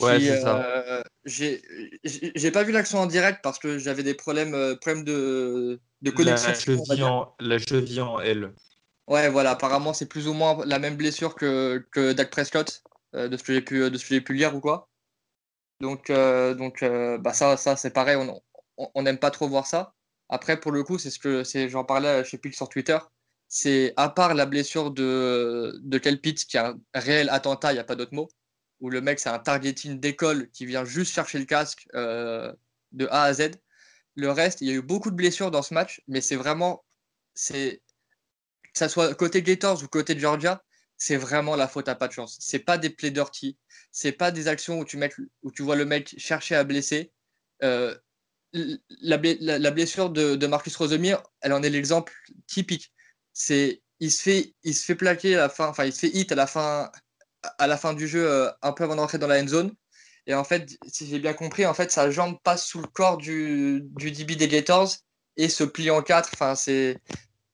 Ouais, c'est ça. euh, j'ai pas vu l'action en direct parce que j'avais des problèmes, euh, problèmes de, de La connexion. on va cheville en, la cheville en L. Ouais, voilà, apparemment c'est plus ou moins la même blessure que, que Dak Prescott, euh, de ce que j'ai pu, de ce que j'ai pu lire ou quoi. Donc, euh, donc euh, bah ça, ça c'est pareil, on n'aime pas trop voir ça. Après, pour le coup, c'est ce que j'en parlais, je sais plus sur Twitter, c'est à part la blessure de, de Kel Pitts, qui est un réel attentat, il n'y a pas d'autre mot, où le mec c'est un targeting d'école qui vient juste chercher le casque euh, de A à Z. Le reste, il y a eu beaucoup de blessures dans ce match, mais c'est vraiment, c'est que ça soit côté Gators ou côté Georgia, c'est vraiment la faute à pas de chance. C'est pas des play dirty, c'est pas des actions où tu, mets, où tu vois le mec chercher à blesser. Euh, la, blessure de, de Marcus Rosemir, elle en est l'exemple typique. C'est il se fait il se fait plaquer à la fin, enfin il se fait hit à la fin à la fin du jeu euh, un peu avant d'entrer dans la end zone. Et en fait, si j'ai bien compris, en fait sa jambe passe sous le corps du, du DB des Gators et se plie en quatre. Enfin c'est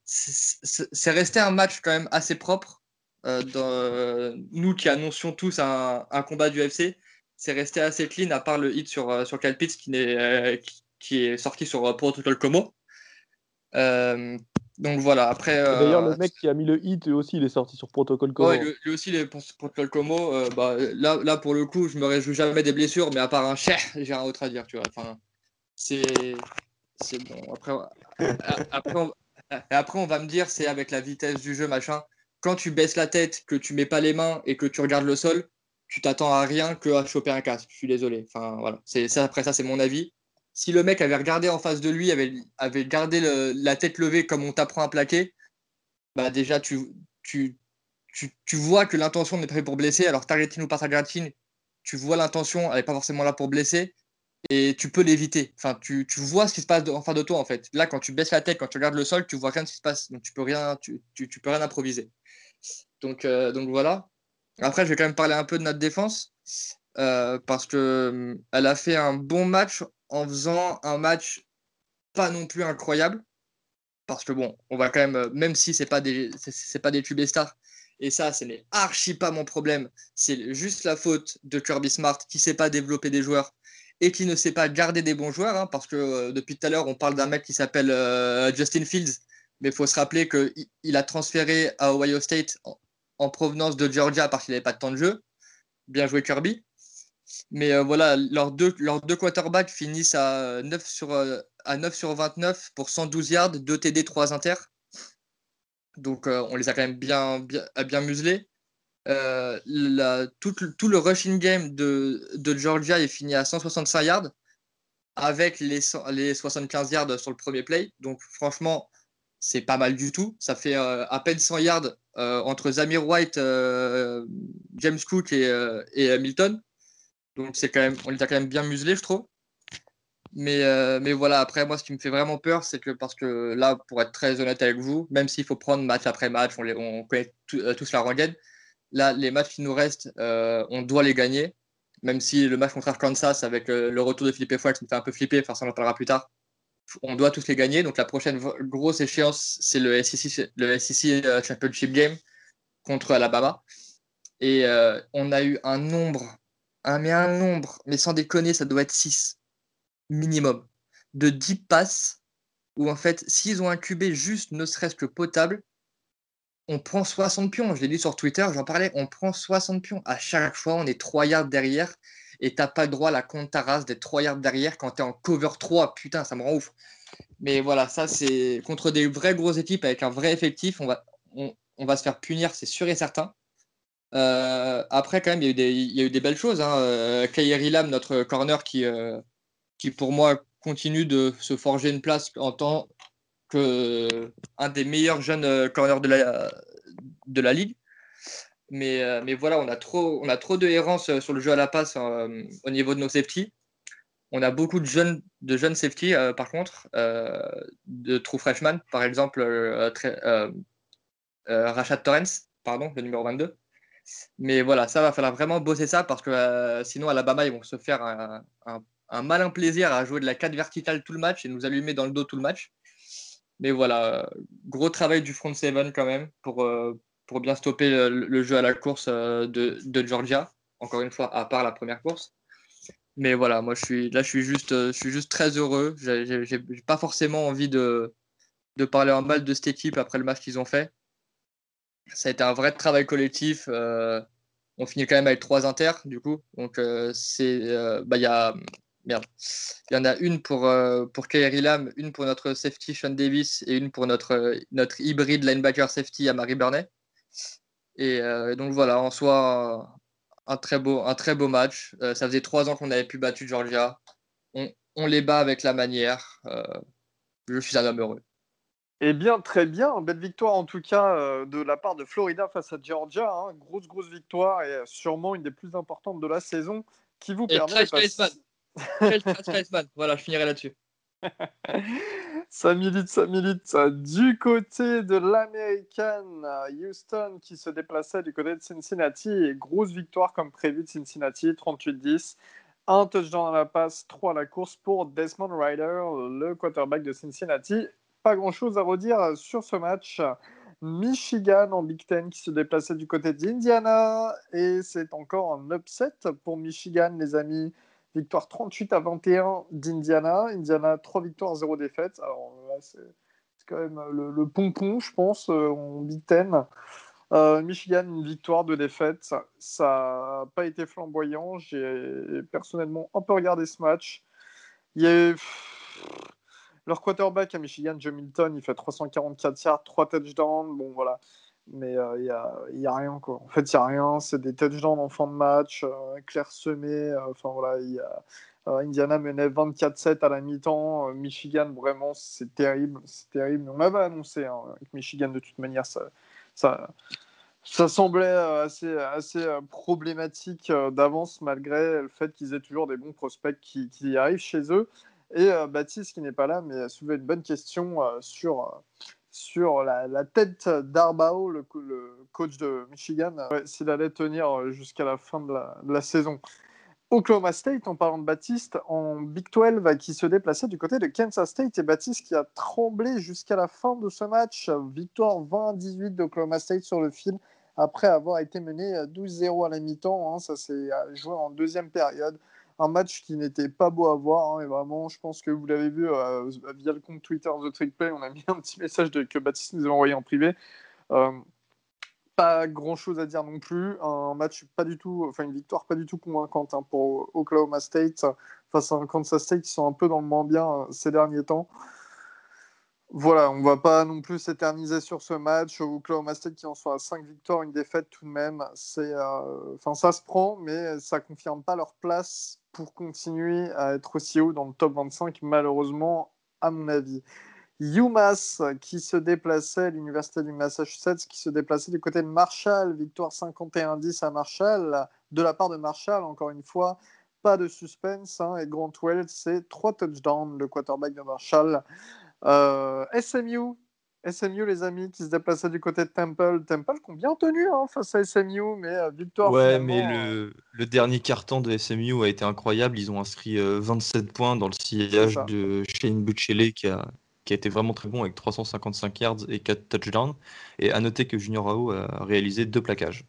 c'est resté un match quand même assez propre. Euh, euh, nous qui annoncions tous un, un combat du FC, c'est resté assez clean à part le hit sur, sur Kyle Pitts qui, euh, qui, qui est sorti sur Protocol Como. Euh, donc voilà, après. D'ailleurs, euh, le mec qui a mis le hit lui aussi, il est sorti sur protocole comment Ouais, lui, lui aussi, les pour Protocol Como, euh, bah, là, là, pour le coup, je me réjouis jamais des blessures, mais à part un cher, j'ai rien autre à dire, tu vois. Enfin, c'est. C'est bon. Après, après, on, après, on va me dire, c'est avec la vitesse du jeu, machin. Quand tu baisses la tête, que tu mets pas les mains et que tu regardes le sol, tu t'attends à rien que à choper un casque. Je suis désolé. Enfin, voilà. C'est ça, après ça, c'est mon avis. Si le mec avait regardé en face de lui, avait, avait gardé la tête levée comme on t'apprend à plaquer, bah déjà, tu, tu, tu, tu vois que l'intention n'est pas pour blesser. Alors, targeting ou pas targeting, tu vois l'intention, elle n'est pas forcément là pour blesser et tu peux l'éviter. Enfin, tu, tu vois ce qui se passe en face de toi, en fait. Là, quand tu baisses la tête, quand tu regardes le sol, tu vois rien de ce qui se passe. Donc, tu peux rien, tu, tu, peux rien improviser. Donc, euh, donc voilà. Après, je vais quand même parler un peu de notre défense euh, parce que euh, elle a fait un bon match en faisant un match pas non plus incroyable. Parce que bon, on va quand même, euh, même si c'est pas des, c'est- pas des tubes stars, et ça, ce n'est archi pas mon problème. C'est juste la faute de Kirby Smart qui sait pas développer des joueurs et qui ne sait pas garder des bons joueurs. hein, parce que euh, depuis tout à l'heure, on parle d'un mec qui s'appelle euh, Justin Fields, mais il faut se rappeler qu'il il a transféré à Ohio State en, en provenance de Georgia parce qu'il n'avait pas de temps de jeu. Bien joué Kirby. Mais euh, voilà, leurs deux, leurs deux quarterbacks finissent à 9 sur, euh, à 9 sur 29 pour 112 yards, 2 TD, 3 inter. Donc euh, on les a quand même bien, bien, muselés. Euh, la- tout, le- tout le rushing game de, de Georgia est fini à 165 yards avec les, les 75 yards sur le premier play. Donc franchement, c'est pas mal du tout. Ça fait euh, à peine 100 yards euh, entre Zamir White, euh, James Cook et, euh, et Milton. Donc c'est quand même, on les a quand même bien muselés, je trouve. Mais, euh, mais voilà, après, moi, ce qui me fait vraiment peur, c'est que parce que là, pour être très honnête avec vous, même s'il faut prendre match après match, on, connaît tout- euh, tous la rengaine, là, les matchs qui nous restent, euh, on doit les gagner. Même si le match contre Arkansas, avec euh, le retour de Philippe Foix, me fait un peu flipper, enfin, ça on en parlera plus tard, on doit tous les gagner. Donc la prochaine grosse échéance, c'est le SEC, le SEC Championship Game contre Alabama. Et on a eu un nombre, un, mais un nombre, mais sans déconner, ça doit être 6 minimum, de 10 passes où en fait, s'ils ont un QB juste ne serait-ce que potable, on prend 60 pions. Je l'ai dit sur Twitter, j'en parlais, on prend 60 pions. À chaque fois, on est 3 yards derrière et t'as pas le droit à la compte race d'être 3 yards derrière quand t'es en cover 3. Putain, ça me rend ouf. Mais voilà, ça c'est contre des vraies grosses équipes avec un vrai effectif, on va, on va se faire punir, c'est sûr et certain. Euh, après, quand même, il y, a eu des, belles choses. Hein. Euh, Kairi Lam, notre corner, qui, euh, qui pour moi continue de se forger une place en tant que un des meilleurs jeunes euh, corners de la, de la ligue. Mais, euh, mais voilà, on a trop, on a trop de errance euh, sur le jeu à la passe euh, au niveau de nos safety. On a beaucoup de jeunes, de jeunes safety, euh, par contre, euh, de true freshman, par exemple, euh, très- euh, euh, Rashad Torrens, pardon, le numéro 22. Mais voilà, ça va falloir vraiment bosser ça parce que euh, sinon, Alabama, ils vont se faire un, un- malin plaisir à jouer de la 4 verticale tout le match et nous allumer dans le dos tout le match. Mais voilà, euh, gros travail du front seven quand même pour, euh, pour bien stopper le, jeu à la course euh, de, de Georgia. encore une fois, à part la première course. Mais voilà, moi, je suis, là, je suis juste, je suis juste très heureux. J'ai pas forcément envie de, de parler en mal de cette équipe après le match qu'ils ont fait. Ça a été un vrai travail collectif. on finit quand même avec trois inters, du coup. Donc, c'est, bah, il y en a une pour, euh, pour Kairi Lam, une pour notre safety Sean Davis et une pour notre, hybride linebacker safety à Marie Burney. Et euh, donc voilà, en soi, un très beau, match. Euh, ça faisait trois ans qu'on avait pu battre Georgia. On, les bat avec la manière. je suis un homme heureux. Eh bien, très bien. Belle victoire en tout cas de la part de Florida face à Georgia. Hein. Grosse, grosse victoire et sûrement une des plus importantes de la saison qui vous permet de voilà, je finirai là-dessus. ça milite, ça milite. Du côté de l'American, Houston qui se déplaçait du côté de Cincinnati et grosse victoire comme prévu de Cincinnati, 38-10. Un touchdown à la passe, 3 à la course pour Desmond Ryder, le quarterback de Cincinnati. Pas grand chose à redire sur ce match. Michigan en Big Ten qui se déplaçait du côté d'Indiana et c'est encore un upset pour Michigan, les amis. Victoire 38 à 21 d'Indiana. Indiana, 3 victoires, 0 défaites. Alors là, c'est quand même le, pompon, je pense, euh, en Big Ten. Euh, Michigan, une victoire, deux défaites. Ça n'a pas été flamboyant. J'ai personnellement un peu regardé ce match. Il y a leur quarterback à Michigan, Joe Milton, il fait 344 yards, 3 touchdowns. Bon, voilà mais il euh, n'y a, y a, rien quoi. En fait, il n'y a rien, c'est des touchdowns en fin de match, euh, clairsemés. Euh, enfin voilà, a, Indiana menait 24-7 à la mi-temps. Michigan, vraiment, c'est terrible, c'est terrible. On l'avait annoncé hein, Michigan de toute manière, ça, ça, ça semblait assez, assez problématique d'avance malgré le fait qu'ils aient toujours des bons prospects qui, qui arrivent chez eux. Et Baptiste, qui n'est pas là, mais a soulevé une bonne question sur sur la, tête d'Arbao, le, coach de Michigan, s'il allait tenir euh, jusqu'à la fin de la, saison. Oklahoma State, en parlant de Baptiste, en Big 12, qui se déplaçait du côté de Kansas State, et Baptiste qui a tremblé jusqu'à la fin de ce match. Victoire 20-18 d'Oklahoma State sur le fil, après avoir été mené 12-0 à la mi-temps. Hein. ça s'est euh, joué en deuxième période un match qui n'était pas beau à voir. Hein, et vraiment, je pense que vous l'avez vu euh, via le compte Twitter The Trick Play. On a mis un petit message que Baptiste nous a envoyé en privé. Euh, pas grand chose à dire non plus. Un match pas du tout, enfin une victoire pas du tout convaincante hein, pour Oklahoma State face à un Kansas State qui sont un peu dans le moins bien euh, ces derniers temps. Voilà, on va pas non plus s'éterniser sur ce match. Oklahoma State qui en soit à 5 victoires, une défaite tout de même. C'est, enfin, ça se prend, mais ça confirme pas leur place pour continuer à être aussi haut dans le top 25, malheureusement, à mon avis. UMass qui se déplaçait, l'Université du Massachusetts qui se déplaçait du côté de Marshall, victoire 51-10 à Marshall, de la part de Marshall, encore une fois, pas de suspense, hein, et Grant Wells, c'est trois touchdowns, le quarterback de Marshall. Euh, SMU SMU, les amis, qui se déplaçaient du côté de Temple. Temple qui ont bien tenu hein, face à SMU, mais euh, victoire. Ouais, mais le, le, dernier carton de SMU a été incroyable. Ils ont inscrit 27 euh, points dans le sillage de Shane Buchele qui a, qui a été vraiment très bon avec 355 yards et 4 touchdowns. Et à noter que Junior Rao a réalisé deux plaquages.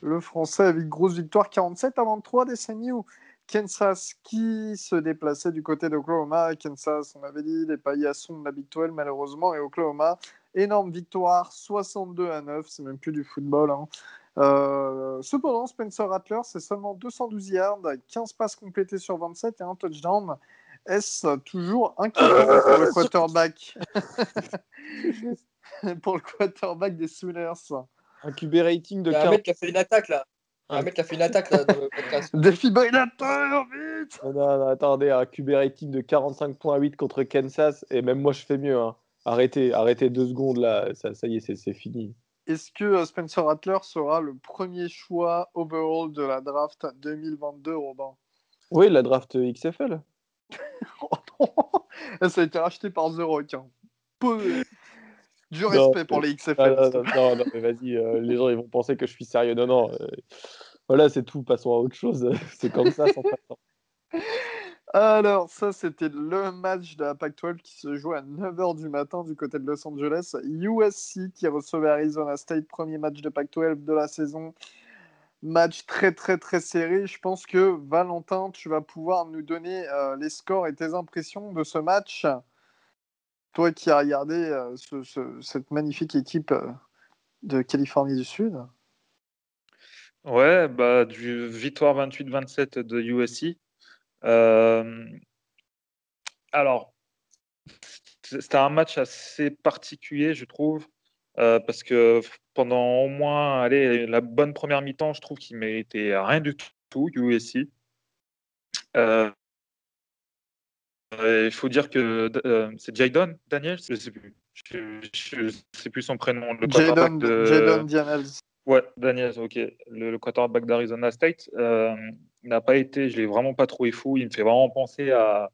Le français avec grosse victoire 47 à 23 d'SMU. Kansas qui se déplaçait du côté d'Oklahoma. Kansas, on avait dit, les paillassons de la Big 12 malheureusement. Et Oklahoma, énorme victoire, 62 à 9. C'est même plus du football. Hein. Euh, cependant, Spencer Rattler, c'est seulement 212 yards, 15 passes complétées sur 27 et un touchdown. Est-ce toujours inquiétant pour le quarterback? Pour le quarterback des Sooners. Un QB rating de 40. Un mec qui a fait une attaque là. Un mec qui a fait une attaque là, dans le podcast. Défibrillateur, vite non, non, attendez, un QB rating de 45.8 contre Kansas, et même moi je fais mieux. Hein. Arrêtez, arrêtez deux secondes là, ça, ça y est, c'est fini. Est-ce que euh, Spencer Rattler sera le premier choix overall de la draft 2022, Robin? Oui, la draft XFL. Ça a été racheté par The Rock. Hein. Du respect pour les XFL. Non, non, mais vas-y, euh, les gens ils vont penser que je suis sérieux. Non, non. Euh, voilà, c'est tout. Passons à autre chose. c'est comme ça, sans Alors, ça, c'était le match de la Pac-12 qui se joue à 9h du matin du côté de Los Angeles. USC qui recevait Arizona State, premier match de Pac-12 de la saison. Match très très très serré. Je pense que Valentin, tu vas pouvoir nous donner euh, les scores et tes impressions de ce match. Toi qui as regardé euh, ce- ce- cette magnifique équipe euh, de Californie du Sud? Ouais, bah, du victoire 28-27 de USC. Euh, alors, c'était un match assez particulier, je trouve, parce que pendant au moins allez, la bonne première mi-temps, je trouve qu'il méritait rien du tout, USC. Il faut dire que euh, c'est Jadon Daniels, je sais plus. Je, je sais plus son prénom. Le Jadon de- Jadon Daniels. Ouais, Daniels, ok. Le, le quarterback d'Arizona State euh, n'a pas été, je l'ai vraiment pas trouvé fou. Il me fait vraiment penser à,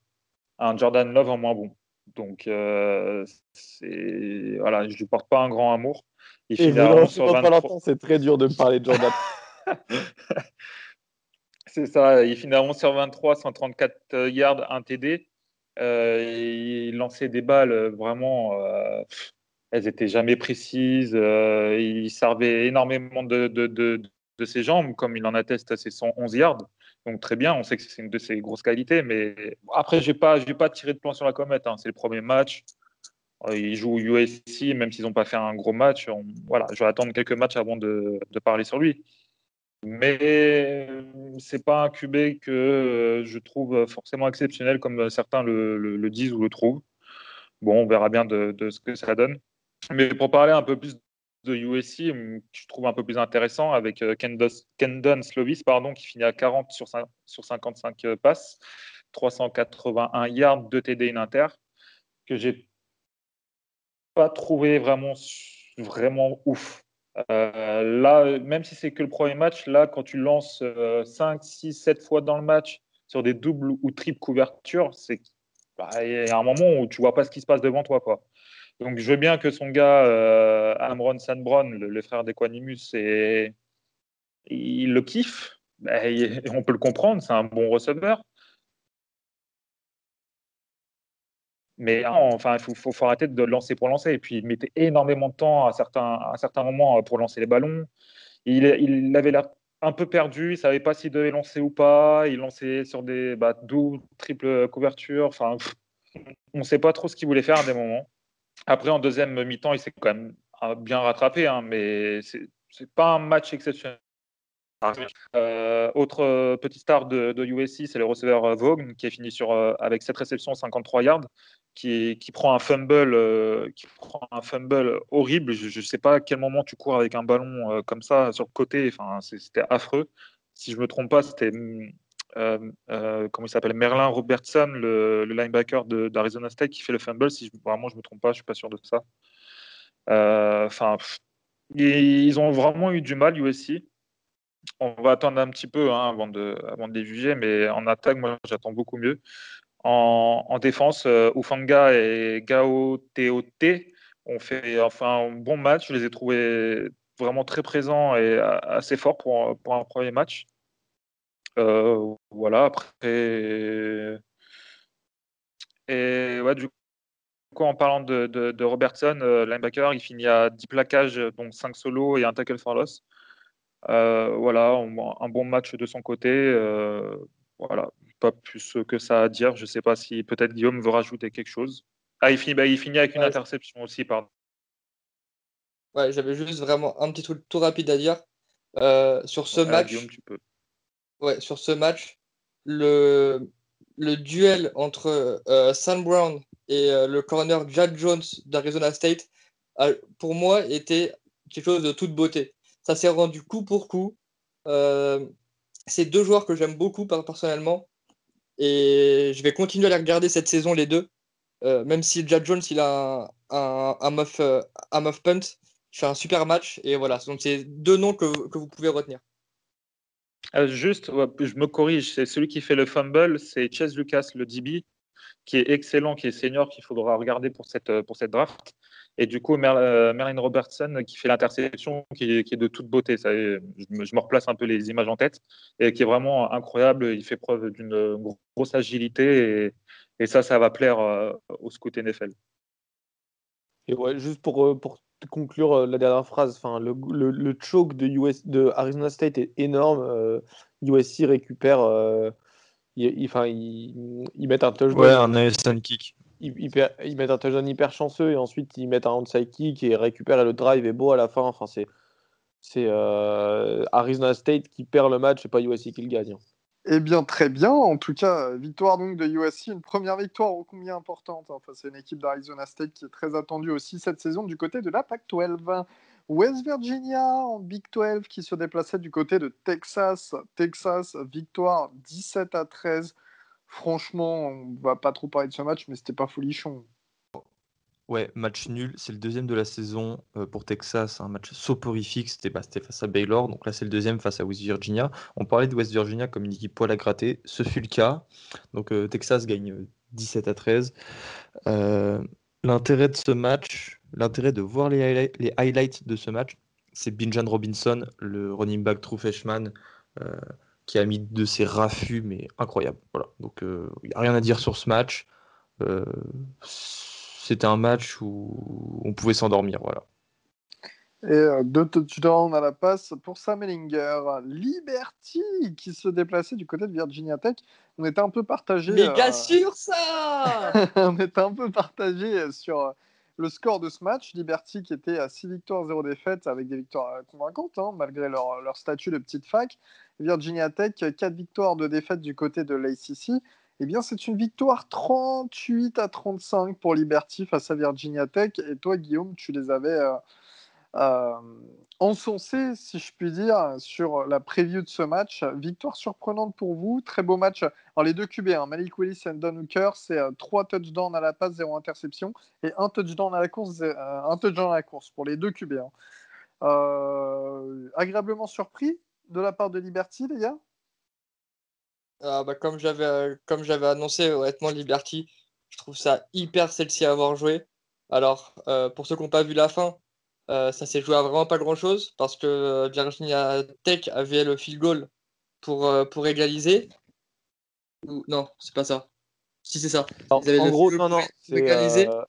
à un Jordan Love en moins bon. Donc, euh, c'est voilà, je lui porte pas un grand amour. Il Et finit à non, 11 sur sur 23. Valentin, c'est très dur de me parler de Jordan. C'est ça, il finit à 11 sur 23, 134 yards, 1 TD. Euh, il lançait des balles euh, vraiment, euh, elles étaient jamais précises. il servait énormément de, ses jambes, comme il en atteste à ses 111 yards. Donc très bien, on sait que c'est une de ses grosses qualités. Mais après, je n'ai pas, pas tiré de plan sur la comète. hein. C'est le premier match. Ils jouent USC, même s'ils n'ont pas fait un gros match. Voilà, je vais attendre quelques matchs avant de parler sur lui. Mais euh, c'est pas un QB que euh, je trouve forcément exceptionnel comme certains le, disent ou le trouvent. Bon, on verra bien de, de ce que ça donne. Mais pour parler un peu plus de USC, hum, je trouve un peu plus intéressant avec euh, Kendos- Kendon Slovis, pardon, qui finit à 40 sur, cin- sur 55 passes, 381 yards, 2 TD, une inter, que j'ai pas trouvé vraiment, vraiment ouf. Euh, là, même si c'est que le premier match, là, quand tu lances 5, 6, 7 fois dans le match sur des doubles ou triples couvertures, c'est bah, y a un moment où tu vois pas ce qui se passe devant toi. Quoi. Donc, je veux bien que son gars, euh, Amron Sanbron, le, frère d'Equanimus, il le kiffe. On peut le comprendre, c'est un bon receveur. Mais enfin, il faut, faut- arrêter de lancer pour lancer. Et puis, il mettait énormément de temps à certains, à certains moments euh, pour lancer les ballons. Il, il avait l'air un peu perdu. Il ne savait pas s'il devait lancer ou pas. Il lançait sur des bah, double, triple couverture. Enfin, on ne sait pas trop ce qu'il voulait faire à des moments. Après, en deuxième mi-temps, il s'est quand même euh, bien rattrapé. hein, mais c'est n'est pas un match exceptionnel. Euh, autre petit star de, de USC, c'est le receveur euh, Vaughn qui a fini sur, euh, avec 7 réceptions, 53 yards, qui, prend un fumble, euh, qui prend un fumble horrible. Je ne sais pas à quel moment tu cours avec un ballon euh, comme ça sur le côté. Enfin, c'était affreux. Si je me trompe pas, c'était euh, euh, comment il s'appelle? Merlin Robertson, le, le linebacker d'Arizona State, qui fait le fumble. Si je, vraiment je me trompe pas, je suis pas sûr de ça. Enfin, ils ont vraiment eu du mal USC. On va attendre un petit peu hein, avant, de, avant de les juger, mais en attaque, moi, j'attends beaucoup mieux. En, en défense, euh, Ufanga et Gao Teote ont fait enfin, un bon match. Je les ai trouvés vraiment très présents et assez forts pour, un premier match. Euh, voilà, après. Et ouais, du coup, en parlant de, Robertson, euh, linebacker, il finit à 10 plaquages, donc 5 solos et un tackle for loss. Euh, voilà, un bon match de son côté. voilà, pas plus que ça à dire. Je ne sais pas si peut-être Guillaume veut rajouter quelque chose. Ah, il finit, bah, il finit avec une Ouais. interception aussi, pardon. Ouais, j'avais juste vraiment un petit truc tout rapide à dire. Euh, sur ce match, Guillaume, tu peux. ouais, sur ce match, le, le duel entre euh, Sam Brown et euh, le corner Jad Jones d'Arizona State, a- pour moi, était quelque chose de toute beauté. Ça s'est rendu coup pour coup. Euh, c'est deux joueurs que j'aime beaucoup per- personnellement. Et je vais continuer à les regarder cette saison, les deux. Euh, même si Jad Jones, il a un, un, un muff, euh, un muff punt, il fait un super match. Et voilà, donc c'est deux noms que, que vous pouvez retenir. Euh, juste, je me corrige, c'est celui qui fait le fumble, c'est Chase Lucas, le DB, qui est excellent, qui est senior, qu'il faudra regarder pour cette, euh, pour cette draft. Et du coup, Mer- euh, Merlin Robertson qui fait l'interception, qui, est- qui est de toute beauté. Ça, je, me, je me replace un peu les images en tête, et qui est vraiment incroyable. Il fait preuve d'une grosse agilité, et, et ça, ça va plaire euh, au scout NFL. Et ouais, juste pour, euh, pour conclure euh, la dernière phrase. Enfin, le, le, le choke de, US, de Arizona State est énorme. Euh, USC récupère. euh, ils mettent un touchdown. Ouais, un ASN kick. Ils, mettent un touchdown hyper chanceux et ensuite ils mettent un onside kick et récupèrent et le drive est beau à la fin. Enfin, c'est euh, Arizona State qui perd le match et pas USC qui le gagne. hein. Eh bien, très bien. En tout cas, victoire donc de USC, une première victoire ô combien importante. Enfin, c'est une équipe d'Arizona State qui est très attendue aussi cette saison du côté de la Pac-12. West Virginia en Big 12 qui se déplaçait du côté de Texas. Texas, victoire 17 à 13. Franchement, on va pas trop parler de ce match, mais c'était pas folichon. Ouais, match nul. C'est le deuxième de la saison euh, pour Texas. Un match soporifique. C'était bah, c'était face à Baylor. Donc là, c'est le deuxième face à West Virginia. On parlait de West Virginia comme une équipe poil à gratter. Ce fut le cas. Donc euh, Texas gagne euh, 17 à 13. Euh, l'intérêt de ce match, l'intérêt de voir les, highlights- de ce match, c'est Binjan Robinson, le running back true freshman, euh, qui a mis de ses raffus, mais incroyable. Voilà. Donc il n'y a rien à dire sur ce match. Euh, c'était un match où on pouvait s'endormir. Voilà. Et euh, deux touchdowns à la passe pour Sam Ellinger. Liberty qui se déplaçait du côté de Virginia Tech. On était un peu partagé. Méga euh, sûr ça on était un peu partagé sur euh, le score de ce match. Liberty qui était à 6 victoires, 0 défaites avec des victoires euh, convaincantes hein, malgré leur, leur statut de petite fac. Virginia Tech, 4 victoires, 2 défaites du côté de l'ACC. Eh bien, c'est une victoire 38 à 35 pour Liberty face à Virginia Tech. Et toi, Guillaume, tu les avais euh, euh, encensés, si je puis dire, sur la preview de ce match. Victoire surprenante pour vous. Très beau match. Alors, les deux QB, hein, Malik Willis et Don Hooker, c'est 3 touchdowns à la passe, 0 interception. Et un touchdown à la course, euh, un touchdown à la course pour les deux QB. hein. Euh, agréablement surpris de la part de Liberty, les gars? Ah, bah, comme j'avais euh, comme j'avais annoncé, honnêtement, Liberty, je trouve ça hyper sexy à avoir joué. Alors, euh, pour ceux qui n'ont pas vu la fin, euh, ça s'est joué à vraiment pas grand-chose parce que euh, Virginia Tech avait le field goal pour, euh, pour égaliser. Ou, non, c'est pas ça. Si, c'est ça. Alors, en le gros, non, non. égaliser. euh,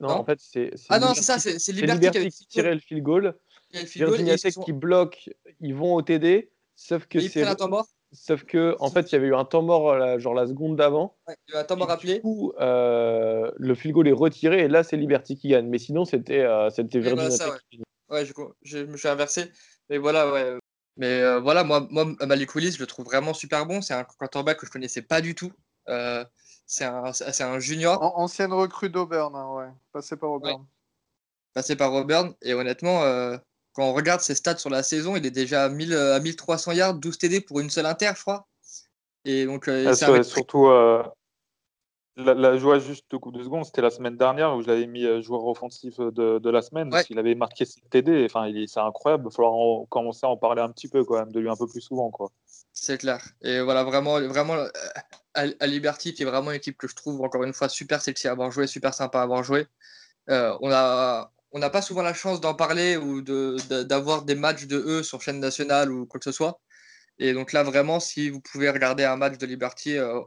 non, Non en fait, c'est. c'est Ah non, Liberty- c'est ça, c'est Liberty qui avait Liberty qui le field tirait le field goal. Virginia Tech sont- qui bloque, ils vont au TD. Sauf que c'est. prennent un temps mort. Sauf que, en fait, il y avait eu un temps mort, genre la seconde d'avant. Ouais, il y a un temps mort rappelé. Du coup, euh, le field goal est retiré et là, c'est Liberty qui gagne. Mais sinon, c'était euh, c'était voilà, Virginia ça, ouais. qui. Ouais, je, je me suis inversé. Mais voilà, ouais. Mais euh, voilà, moi, moi, Malik Willis, je le trouve vraiment super bon. C'est un quarterback que je connaissais pas du tout. Euh, c'est un, junior An- Ancienne recrue d'Auburn, hein, ouais. Passé par Auburn. passé par Auburn. Et honnêtement, euh, quand on regarde ses stats sur la saison, il est déjà à, 1000, euh, à 1300 yards, 12 TD pour une seule inter, je crois. Et donc, euh, Ah, sur- surtout, euh, la, la joie juste de coup de seconde, c'était la semaine dernière où je l'avais mis euh, joueur offensif de, de la semaine. Ouais. Parce qu'il avait marqué ses TD. Enfin, c'est incroyable. Il va falloir en- commencer à en parler un petit peu, quand même, de lui un peu plus souvent. Quoi. C'est clair. Et voilà, vraiment, vraiment euh, à, à Liberty, qui est vraiment une équipe que je trouve, encore une fois, super sexy à avoir joué, super sympa à avoir joué. On a. On n'a pas souvent la chance d'en parler ou de- de- d'avoir des matchs de eux sur chaîne nationale ou quoi que ce soit. Et donc là, vraiment, si vous pouvez regarder un match de Liberty, euh,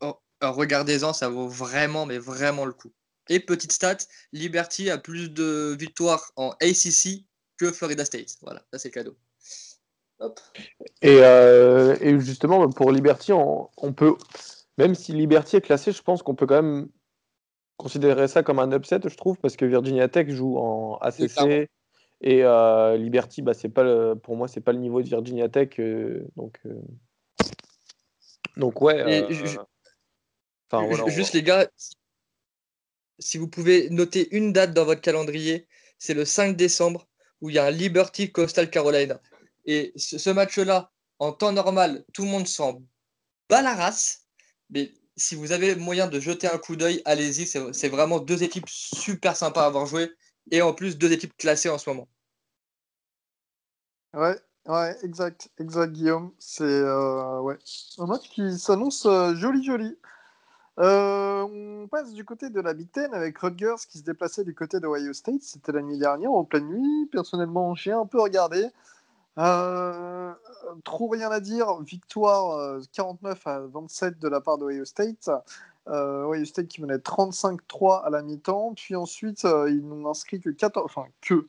oh, euh, regardez-en, ça vaut vraiment, mais vraiment le coup. Et petite stat, Liberty a plus de victoires en ACC que Florida State. Voilà, ça c'est cadeau. Hop. Et, euh, et justement, pour Liberty, on peut, même si Liberty est classé, je pense qu'on peut quand même considérer ça comme un upset, je trouve, parce que Virginia Tech joue en. ACC et euh, Liberty, bah, c'est pas le- pour moi, c'est pas le niveau de Virginia Tech. euh, donc, euh, donc, ouais. Je- voilà, Juste les gars, si- si vous pouvez noter une date dans votre calendrier, c'est le 5 décembre où il y a un Liberty Coastal Carolina. Et ce, ce match-là, en temps normal, tout le monde s'en bat la race. Mais si vous avez moyen de jeter un coup d'œil, allez-y. C'est vraiment deux équipes super sympas à avoir joué. Et en plus, deux équipes classées en ce moment. Ouais, ouais, exact, exact, Guillaume. C'est euh, ouais. un match qui s'annonce euh, joli, joli. Euh, on passe du côté de la Big Ten avec Rutgers qui se déplaçait du côté d'Ohio State. C'était la nuit dernière, en pleine nuit. Personnellement, j'ai un peu regardé. Euh, trop rien à dire. Victoire euh, 49 à 27 de la part d'Ohio State. Euh, Ohio State qui menait 35-3 à la mi-temps. Puis ensuite, euh, ils n'ont inscrit que 14, enfin que,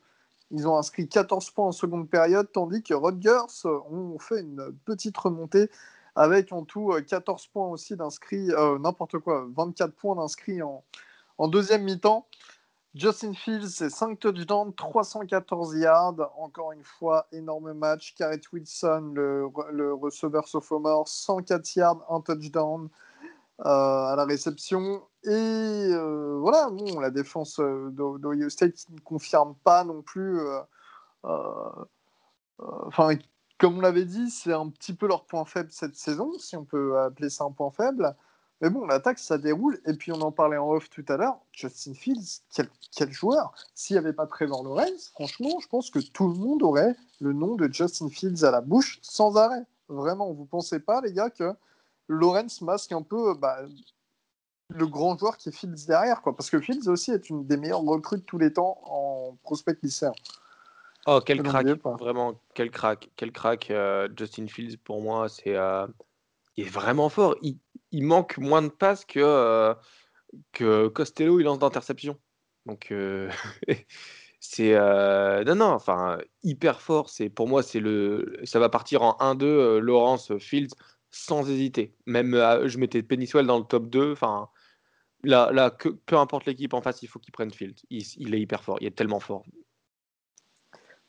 ils ont inscrit 14 points en seconde période, tandis que Rutgers euh, ont fait une petite remontée avec en tout euh, 14 points aussi d'inscrits, euh, n'importe quoi, 24 points d'inscrits en deuxième mi-temps. Justin Fields, c'est 5 touchdowns, 314 yards. Encore une fois, énorme match. Garrett Wilson, le, le receveur sophomore, 104 yards, un touchdown euh, à la réception. Et euh, voilà, la défense euh, d'O- d'Ohio State ne confirme pas non plus. Enfin, comme on l'avait dit, c'est un petit peu leur point faible cette saison, si on peut appeler ça un point faible. Mais bon, l'attaque, ça déroule. Et puis, on en parlait en off tout à l'heure. Justin Fields, quel, quel joueur S'il n'y avait pas Trevor Lawrence, franchement, je pense que tout le monde aurait le nom de Justin Fields à la bouche sans arrêt. Vraiment, vous pensez pas, les gars, que Lawrence masque un peu bah, le grand joueur qui est Fields derrière, quoi. Parce que Fields aussi est une des meilleures recrues de tous les temps en prospect lycéen. Oh, quel crack, vraiment, quel crack, quel crack. euh, Justin Fields, pour moi, c'est, euh, il est vraiment fort. Il, il manque moins de passes que, euh, que Costello, il lance d'interception. Donc, euh, c'est, euh, non, non, enfin, hyper fort. C'est, pour moi, c'est le, ça va partir en 1-2, euh, Lawrence Fields, sans hésiter. Même, euh, je mettais Penniswell dans le top 2. Enfin, là, là que, peu importe l'équipe en face, il faut qu'il prenne Fields. Il, il est hyper fort, il est tellement fort.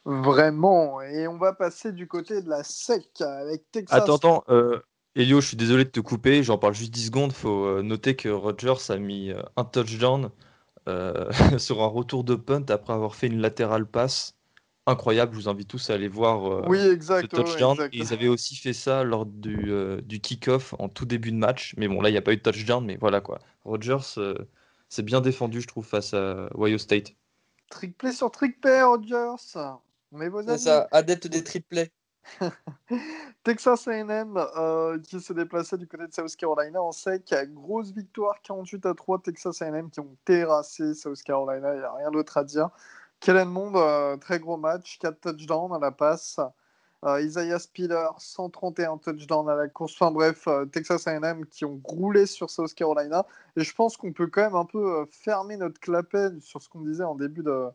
Vraiment. Et on va passer du côté de la SEC avec Texas. Attends, attends, euh, Elio, je suis désolé de te couper, j'en parle juste 10 secondes. faut euh, noter que Rodgers a mis euh, un touchdown euh, sur un retour de punt après avoir fait une latérale passe. Incroyable, je vous invite tous à aller voir euh, Oui, ce exact. ouais, ouais, touchdown. exact. Ils avaient aussi fait ça lors du, euh, du kick-off en tout début de match. Mais bon, là, il n'y a pas eu de touchdown, mais voilà quoi. Rodgers euh, s'est bien défendu, je trouve, face à Ohio State. Trick play sur trick play, Rodgers. On est vos C'est amis. ça, adepte des triplets. Texas A&M euh, qui se déplaçait du côté de South Carolina en sec. Grosse victoire 48 à 3 Texas A&M qui ont terrassé South Carolina. Il n'y a rien d'autre à dire. Kellen Mond, euh, très gros match. 4 touchdowns à la passe. Euh, Isaiah Spiller, 131 touchdowns à la course. Enfin bref, euh, Texas A&M qui ont roulé sur South Carolina. Et je pense qu'on peut quand même un peu fermer notre clapet sur ce qu'on disait en début de...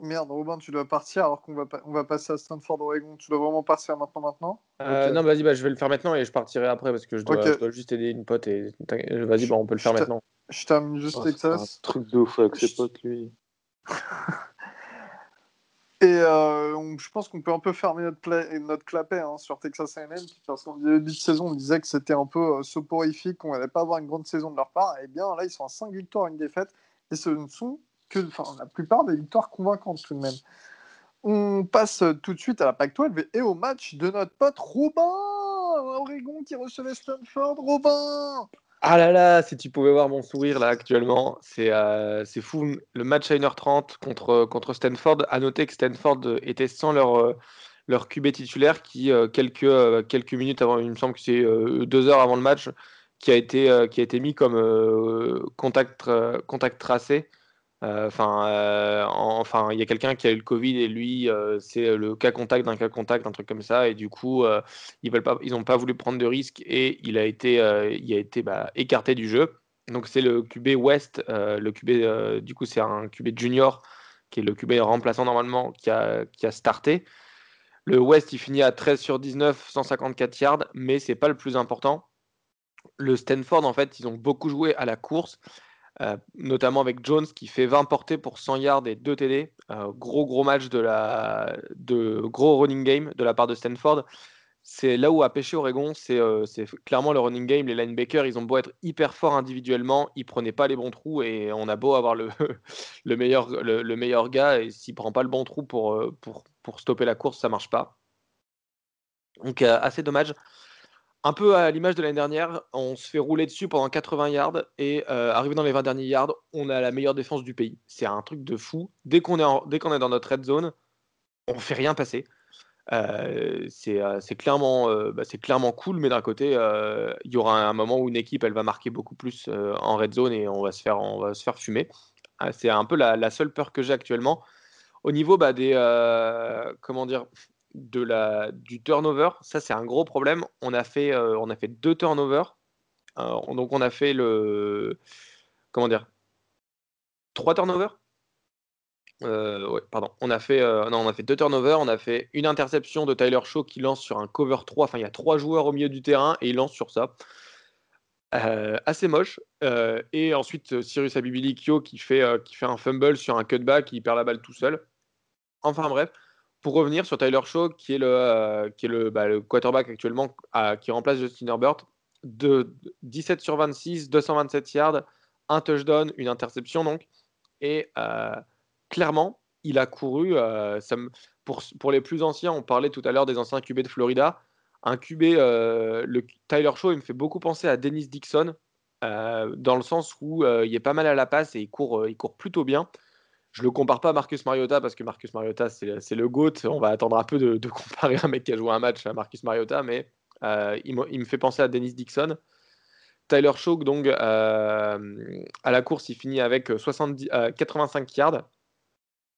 Merde, Robin, tu dois partir alors qu'on va, pa- on va passer à Stanford Oregon. Tu dois vraiment partir maintenant, maintenant? Euh. Non, vas-y, bah, je vais le faire maintenant et je partirai après parce que je dois, Ok. je dois juste aider une pote et t'inquiète, vas-y, bah, on peut le faire maintenant. Je termine juste Oh, c'est Texas. un truc de ouf avec ses potes, lui. Et euh, on- je pense qu'on peut un peu fermer notre, pla- notre clapet hein, sur Texas A&M parce qu'en début de saison, on disait que c'était un peu euh, soporifique, qu'on n'allait pas avoir une grande saison de leur part. Et bien là, ils sont à 5 victoires, une défaite. Et ce ne sont que enfin, la plupart des victoires convaincantes tout de même. On passe tout de suite à la Pac-12 et au match de notre pote Robin Oregon qui recevait Stanford. Robin Ah là là, si tu pouvais voir mon sourire là actuellement, c'est euh, fou. Le match à 1h30 contre, contre Stanford, à noter que Stanford était sans leur, euh, leur QB titulaire qui, euh, quelques, euh, quelques minutes avant, il me semble que c'est deux heures avant le match, qui a été, qui a été mis comme contact, contact tracé. Euh, Enfin, euh, en- enfin, il y a quelqu'un qui a eu le Covid et lui, euh, c'est le cas contact d'un cas contact, un truc comme ça. Et du coup, ils veulent pas, ils n'ont pas voulu prendre de risque et il a été, il a été bah, écarté du jeu. Donc c'est le QB West, le QB, du coup c'est un QB junior qui est le QB remplaçant normalement qui a, qui a starté. Le West il finit à 13 sur 19, 154 yards, mais c'est pas le plus important. Le Stanford en fait ils ont beaucoup joué à la course. Euh, notamment avec Jones qui fait 20 portées pour 100 yards et 2 TD. Euh, gros gros match de la de gros running game de la part de Stanford. C'est là où a pêché Oregon, c'est euh, c'est clairement le running game. Les linebackers, ils ont beau être hyper forts individuellement, ils prenaient pas les bons trous et on a beau avoir le, le, meilleur, le, le meilleur gars et s'il prend pas le bon trou pour, pour, pour stopper la course, ça marche pas. Donc assez dommage. Un peu à l'image de l'année dernière, on se fait rouler dessus pendant 80 yards et euh, arrivé dans les 20 derniers yards, on a la meilleure défense du pays. C'est un truc de fou. Dès qu'on est, est dans notre red zone, on fait rien passer. Euh, c'est euh, c'est clairement, bah, clairement cool, mais d'un côté, il y aura un moment où une équipe elle va marquer beaucoup plus en red zone et on va se faire, on va se faire fumer. Ah, c'est un peu la, seule peur que j'ai actuellement. Au niveau bah, des, comment dire, de la, du turnover. Ça, c'est un gros problème. On a fait, on a fait deux turnovers. donc, on a fait le. Comment dire Trois turnovers ouais, pardon. On a fait, non, on a fait deux turnovers. On a fait une interception de Tyler Shaw qui lance sur un cover 3. Enfin, il y a trois joueurs au milieu du terrain et il lance sur ça. assez moche. et ensuite, Cyrus Abibilikio qui fait, qui fait un fumble sur un cutback, qui perd la balle tout seul. Enfin bref, pour revenir sur Tyler Shaw, qui est le, qui est le, bah, quarterback actuellement qui remplace Justin Herbert, de 17 sur 26, 227 yards, un touchdown, une interception donc. Et clairement, il a couru. Pour, pour, les plus anciens, on parlait tout à l'heure des anciens QB de Florida. Un QB, le Tyler Shaw, il me fait beaucoup penser à Dennis Dixon, dans le sens où il est pas mal à la passe et il court, il court plutôt bien. Je le compare pas à Marcus Mariota parce que Marcus Mariota, c'est le GOAT. On va attendre un peu de, comparer un mec qui a joué un match à Marcus Mariota, mais il, me fait penser à Dennis Dixon. Tyler Shaw, donc, à la course, il finit avec 70, 85 yards,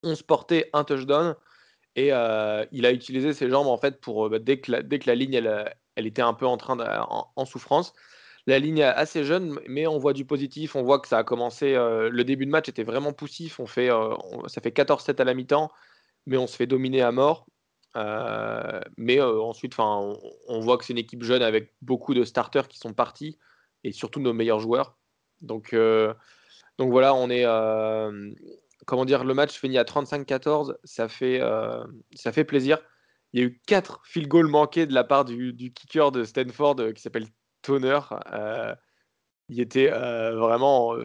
11 portées, un touchdown. Et il a utilisé ses jambes en fait pour bah, dès, que la, ligne elle, était un peu en train en, souffrance. La ligne assez jeune, mais on voit du positif. On voit que ça a commencé. le début de match était vraiment poussif. On fait, ça fait 14-7 à la mi-temps, mais on se fait dominer à mort. mais ensuite, on, on voit que c'est une équipe jeune avec beaucoup de starters qui sont partis et surtout nos meilleurs joueurs. Donc, donc voilà, on est comment dire, le match finit à 35-14, ça fait, euh, ça fait plaisir. Il y a eu quatre field goals manqués de la part du, kicker de Stanford euh, qui s'appelle Toner. Euh, il était vraiment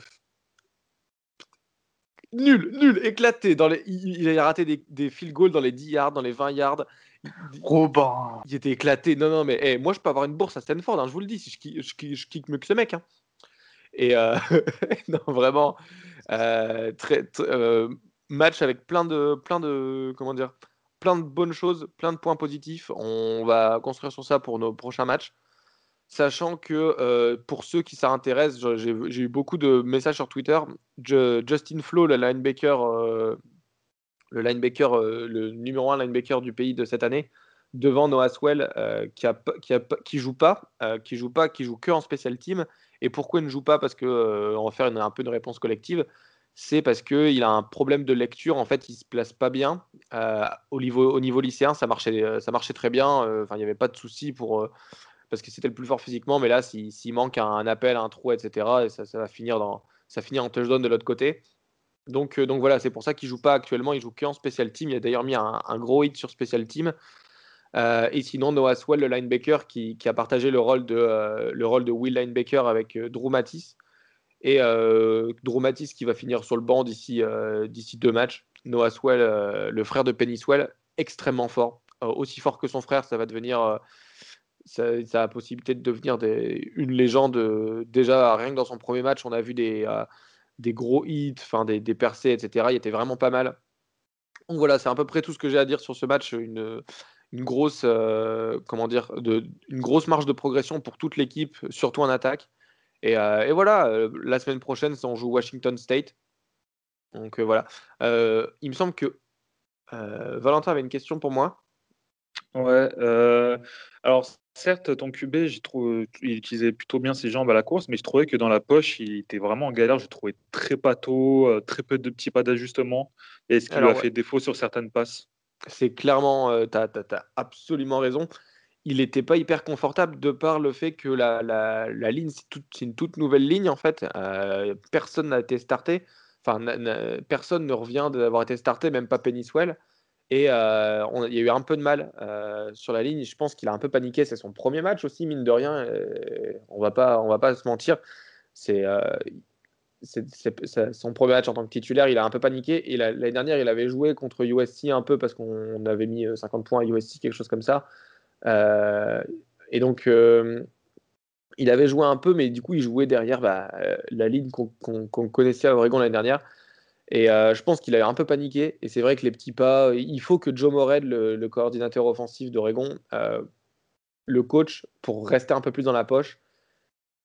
nul, nul, éclaté. Dans les, il, a raté des, des, field goals dans les 10 yards, dans les 20 yards. Robin. Il était éclaté. Non, non, mais eh, moi, je peux avoir une bourse à Stanford, hein, je vous le dis, si je, je, je, kick mieux que ce mec. Hein. Et non, vraiment, euh, très, euh, match avec plein de, plein de, comment dire, plein de bonnes choses, plein de points positifs. On va construire sur ça pour nos prochains matchs. Sachant que euh, pour ceux qui s'intéressent, j'ai eu beaucoup de messages sur Twitter. Justin Flo, le linebacker, le linebacker, le numéro 1 linebacker du pays de cette année, devant Noah Swell, qui, joue pas, qui joue pas, qui joue que en special team et pourquoi il ne joue pas? Parce que euh, on faire un peu une réponse collective. C'est parce qu'il a un problème de lecture. En fait, il se place pas bien. Euh, au, niveau, au niveau lycéen, ça marchait, euh, très bien. Il n'y avait pas de souci pour parce que c'était le plus fort physiquement. Mais là, s'il manque un, appel, un trou, etc., et ça, va finir dans, ça finit en touchdown de l'autre côté. Donc, donc voilà, c'est pour ça qu'il joue pas actuellement. Il joue qu'en special team. Il a d'ailleurs mis un, gros hit sur special team. Euh, et sinon, Noah Swell, le linebacker, qui, a partagé le rôle de, euh, le rôle de Will Linebacker avec euh, Drew Matisse. Et Drew Matisse qui va finir sur le banc d'ici d'ici deux matchs. Noah Swell, le frère de Penny Swell, extrêmement fort. aussi fort que son frère, ça va devenir. Ça, a possibilité de devenir une légende. déjà, rien que dans son premier match, on a vu des, des gros hits, enfin des, des percées, etc. Il était vraiment pas mal. Donc voilà, c'est à peu près tout ce que j'ai à dire sur ce match. Une, une grosse, euh, comment dire, de, une grosse marge de progression pour toute l'équipe, surtout en attaque. Et, euh, voilà, euh, la semaine prochaine, on joue Washington State. Donc voilà. il me semble que Valentin avait une question pour moi. Ouais. alors, certes, ton QB, j'ai trouvé, il utilisait plutôt bien ses jambes à la course, mais je trouvais que dans la poche, il était vraiment en galère. Je trouvais très pâteau, très peu de petits pas d'ajustement. Et ce qui lui a fait défaut sur certaines passes? C'est clairement, euh, tu as, absolument raison. Il n'était pas hyper confortable de par le fait que la, la, la ligne, c'est une toute nouvelle ligne en fait. Euh, personne n'a été starté. Enfin, personne ne revient d'avoir été starté, même pas Penniswell. Et euh, il y a eu un peu de mal sur la ligne. Je pense qu'il a un peu paniqué. C'est son premier match aussi, mine de rien. on va pas, on va pas se mentir. C'est c'est son premier match en tant que titulaire, il a un peu paniqué. Et l'année dernière, il avait joué contre USC un peu parce qu'on avait mis 50 euh, points à USC, quelque chose comme ça. Euh, et donc, euh, il avait joué un peu, mais du coup, il jouait derrière bah, la ligne qu'on connaissait à Oregon l'année dernière. Et je pense qu'il avait un peu paniqué. Et c'est vrai que les petits pas, il faut que Joe Mored, le, coordinateur offensif d'Oregon, le coach pour rester un peu plus dans la poche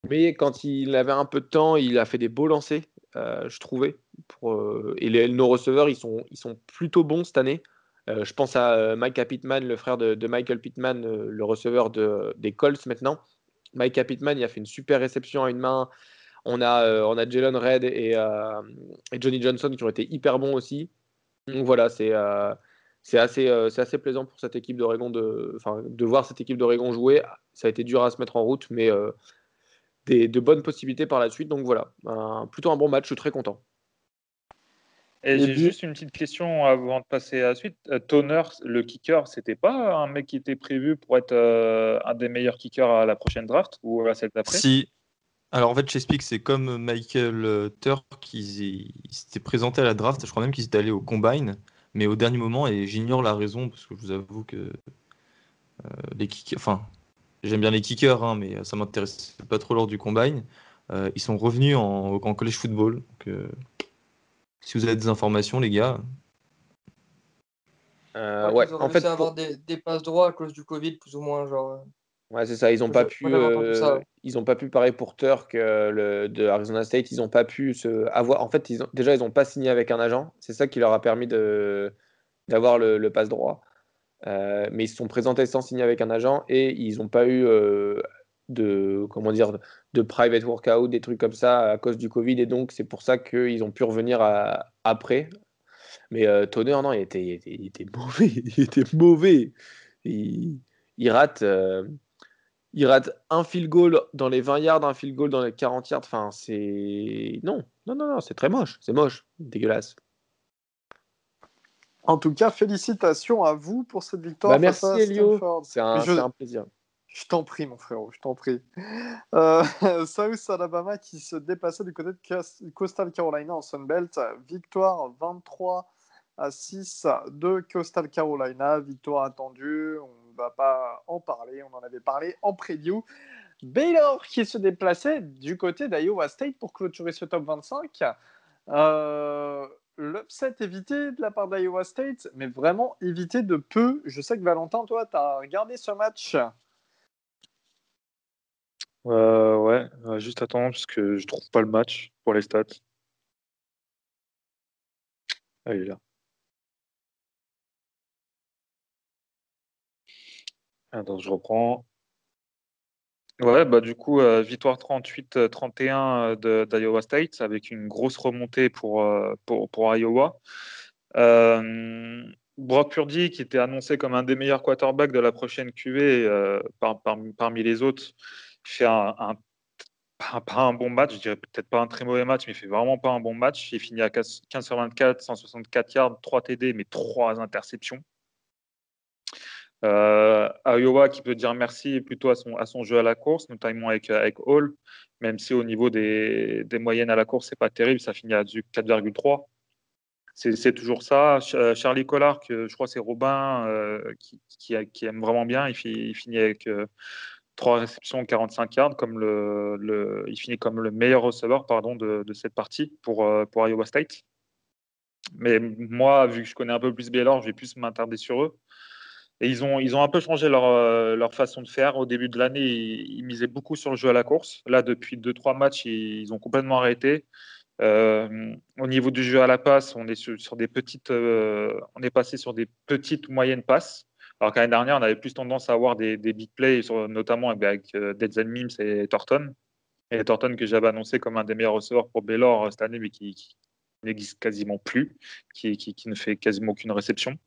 mais quand il avait un peu de temps, il a fait des beaux lancers, euh, je trouvais. Pour, euh, et les, nos receveurs, ils sont, ils sont plutôt bons cette année. je pense à Micah Pittman, le frère de, Michael Pittman, le receveur de, des Colts maintenant. Micah Pittman, il a fait une super réception à une main. On a, on a Jalen Red et, et, Johnny Johnson qui ont été hyper bons aussi. Donc voilà, c'est c'est assez, assez plaisant pour cette équipe d'Oregon de, de voir cette équipe d'Oregon jouer. Ça a été dur à se mettre en route, mais des, de bonnes possibilités par la suite. Donc voilà, plutôt un bon match, je suis très content. Et j'ai juste une petite question avant de passer à la suite. Euh, Toner, le kicker, c'était pas un mec qui était prévu pour être euh, un des meilleurs kickers à la prochaine draft ou à celle d'après? Si. Alors en fait, j'explique, c'est comme Michael euh, Turk qui s'était présenté à la draft. Je crois même qu'ils étaient allés au combine, mais au dernier moment, et j'ignore la raison parce que je vous avoue que les kickers, enfin, j'aime bien les kickers, hein, mais ça m'intéresse pas trop lors du combine. ils sont revenus en, en college football. Donc, si vous avez des informations, les gars. Euh, ouais, ils ont en fait, avoir des, des, passes droits à cause du Covid, plus ou moins, genre. Euh. Ouais, c'est ça. Ils n'ont pas pu. Euh, ils ont pas pu pareil pour Turk le, de Arizona State. Ils n'ont pas pu se avoir. En fait, ils ont, déjà, ils n'ont pas signé avec un agent. C'est ça qui leur a permis de d'avoir le, le passe droit. mais ils se sont présentés sans signer avec un agent et ils n'ont pas eu de comment dire de private workout, des trucs comme ça à cause du Covid et donc c'est pour ça qu'ils ont pu revenir après. Mais euh, Toner, non, il était, il était, mauvais, il était mauvais. Il, rate, euh, il rate un field goal dans les 20 yards, un field goal dans les 40 yards. Enfin, c'est non, non, non, non, c'est très moche, c'est moche, dégueulasse. En tout cas, félicitations à vous pour cette victoire. Bah, merci Elio, c'est un, un plaisir. Je t'en prie, mon frérot, je t'en prie. Euh, South Alabama qui se dépassait du côté de Coastal Carolina en Sunbelt. Victoire 23 à 6 de Coastal Carolina. Victoire attendue. On va pas en parler. On en avait parlé en preview. Baylor qui se déplaçait du côté d'Iowa State pour clôturer ce top 25. Euh, L'upset évité de la part d'Iowa State, mais vraiment évité de peu. Je sais que Valentin, toi, tu as regardé ce match. Euh, ouais, euh, juste attends, parce que je trouve pas le match pour les stats. Ah, il est là. Attends, je reprends. Ouais, bah du coup, euh, victoire 38-31 de d'Iowa State avec une grosse remontée pour, pour, pour Iowa. Brock Purdy, qui était annoncé comme un des meilleurs quarterbacks de la prochaine QV parmi les autres, fait un, pas, un bon match, je dirais peut-être pas un très mauvais match, mais il fait vraiment pas un bon match. Il finit à 15 sur 24, 164 yards, 3 TD, mais 3 interceptions. Euh, Iowa qui peut dire merci plutôt à son, jeu à la course, notamment avec, avec Hall, même si au niveau des, moyennes à la course, c'est pas terrible, ça finit à 4,3. C'est toujours ça. Euh, Charlie Collard, que je crois c'est Robin euh, qui, aime vraiment bien, il, finit avec euh, 3 réceptions, 45 yards, comme le, il finit comme le meilleur receveur pardon, de, cette partie pour, euh, pour Iowa State. Mais moi, vu que je connais un peu plus Baylor, je vais plus m'attarder sur eux. Ils ont, ils ont un peu changé leur, euh, leur façon de faire. Au début de l'année, ils, misaient beaucoup sur le jeu à la course. Là, depuis 2-3 matchs, ils, ont complètement arrêté. Euh, au niveau du jeu à la passe, on est sur, des petites, on est passé sur des petites moyennes passes. Alors qu'année dernière, on avait plus tendance à avoir des, big plays, notamment avec, euh, Dead Mims et Thornton. Et Thornton que j'avais annoncé comme un des meilleurs receveurs pour Baylor euh, cette année, mais qui, n'existe quasiment plus, qui, ne fait quasiment aucune réception.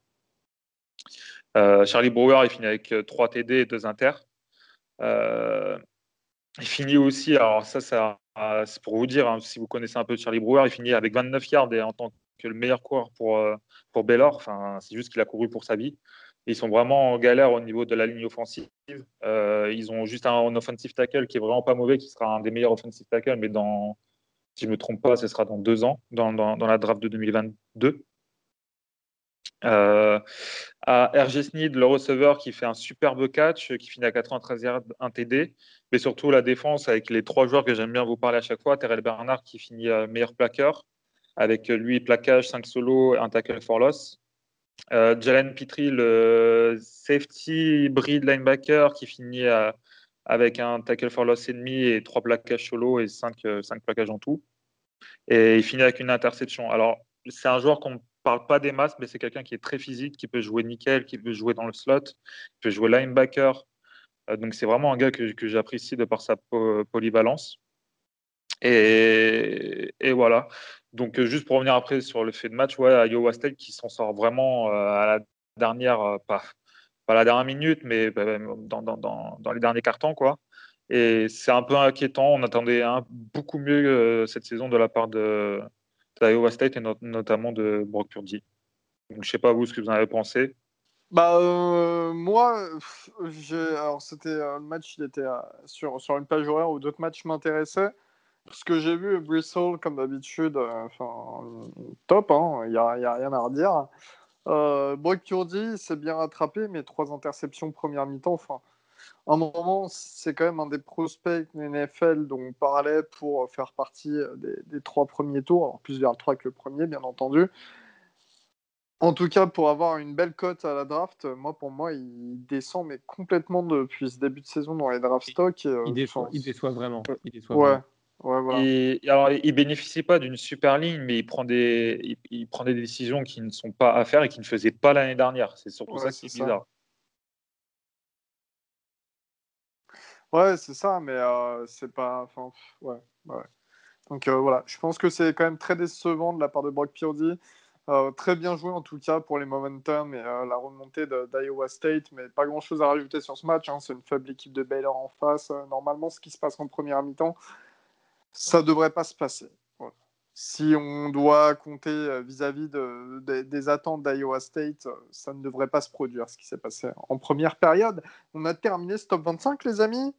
Euh, Charlie Brewer, il finit avec 3 TD et 2 inter. il finit aussi, alors ça, c'est pour vous dire, hein, si vous connaissez un peu Charlie Brewer, il finit avec 29 yards et en tant que le meilleur coureur pour, pour Baylor. Enfin, c'est juste qu'il a couru pour sa vie. Ils sont vraiment en galère au niveau de la ligne offensive. Euh, ils ont juste un, offensive tackle qui est vraiment pas mauvais, qui sera un des meilleurs offensive tackle, mais dans, si je ne me trompe pas, ce sera dans deux ans, dans, la draft de 2022. Euh, à RG Sneed, le receveur qui fait un superbe catch, qui finit à 93 yards, 1 TD, mais surtout la défense avec les trois joueurs que j'aime bien vous parler à chaque fois. Terrell Bernard qui finit meilleur plaqueur, avec lui plaquage, 5 solos, un tackle for loss. Euh, Jalen Petrie, le safety breed linebacker qui finit avec un tackle for loss ennemi et trois plaquages solo et cinq, euh, cinq plaquages en tout. Et il finit avec une interception. Alors, c'est un joueur qu'on parle pas des masses, mais c'est quelqu'un qui est très physique, qui peut jouer nickel, qui peut jouer dans le slot, qui peut jouer linebacker. Euh, donc c'est vraiment un gars que, j'apprécie de par sa polyvalence. Et, et, voilà. Donc juste pour revenir après sur le fait de match, ouais, Iowa State qui s'en sort vraiment à la dernière, pas, pas la dernière minute, mais bah, dans, dans, dans, dans les derniers cartons, quoi. Et c'est un peu inquiétant. On attendait beaucoup mieux euh, cette saison de la part de, d'Iowa State et notamment de Brock Purdy. Donc, je sais pas vous ce que vous en avez pensé. Bah euh, moi, c'était euh, le match, il était sur, sur une page horaire où d'autres matchs m'intéressaient. Ce que j'ai vu, Bristol, comme d'habitude, enfin top, il hein, n'y a, y a, rien à redire. Euh, Brock Purdy s'est bien rattrapé, mais trois interceptions première mi-temps, enfin un moment, c'est quand même un des prospects de NFL dont on parlait pour faire partie euh, des, trois premiers tours, alors plus vers le 3 que le premier, bien entendu. En tout cas, pour avoir une belle cote à la draft, moi, pour moi, il descend mais complètement depuis ce début de saison dans les draft stocks. Euh, il, déçoit, il, déçoit, vraiment. Il déçoit ouais. Ouais, voilà. et, alors, il bénéficie pas d'une super ligne, mais il prend des, il, prend des décisions qui ne sont pas à faire et qui ne faisait pas l'année dernière. C'est surtout ça qui est, bizarre. Ouais, c'est ça, mais euh, c'est pas. Enfin, ouais, ouais. Donc euh, voilà, je pense que c'est quand même très décevant de la part de Brock Purdy. Euh, très bien joué en tout cas pour les momentum et la remontée d'Iowa State, mais pas grand chose à rajouter sur ce match. Hein. C'est une faible équipe de Baylor en face. normalement, ce qui se passe en première mi-temps, ça devrait pas se passer. Si on doit compter vis-à-vis de, des attentes d'Iowa State, ça ne devrait pas se produire ce qui s'est passé en première période. On a terminé ce top 25, les amis?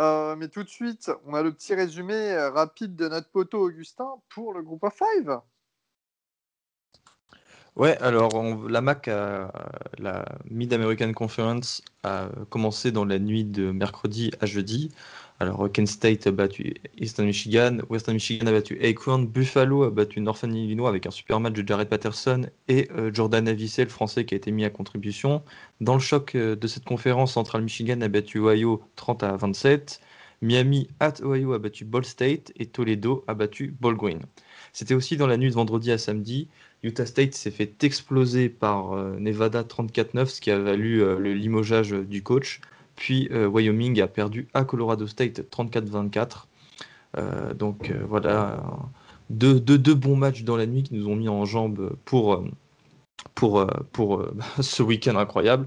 Euh, mais tout de suite, on a le petit résumé euh, rapide de notre poteau Augustin pour le groupe of five. Ouais, alors la MAC, la Mid-American Conference, a commencé dans la nuit de mercredi à jeudi. Alors Kent State a battu Eastern Michigan, Western Michigan a battu Acorn, Buffalo a battu Northern Illinois avec un super match de Jared Patterson et euh, Jordan Avicel, le français qui a été mis à contribution. Dans le choc euh, de cette conférence, Central Michigan a battu Ohio 30 à 27, Miami at Ohio a battu Ball State et Toledo a battu Ball Green. C'était aussi dans la nuit de vendredi à samedi. Utah State s'est fait exploser par euh, Nevada 34-9, ce qui a valu le limogeage du coach. Puis euh, Wyoming a perdu à Colorado State 34-24. Euh, donc euh, voilà, deux, deux, bons matchs dans la nuit qui nous ont mis en jambes pour, pour, pour ce week-end incroyable.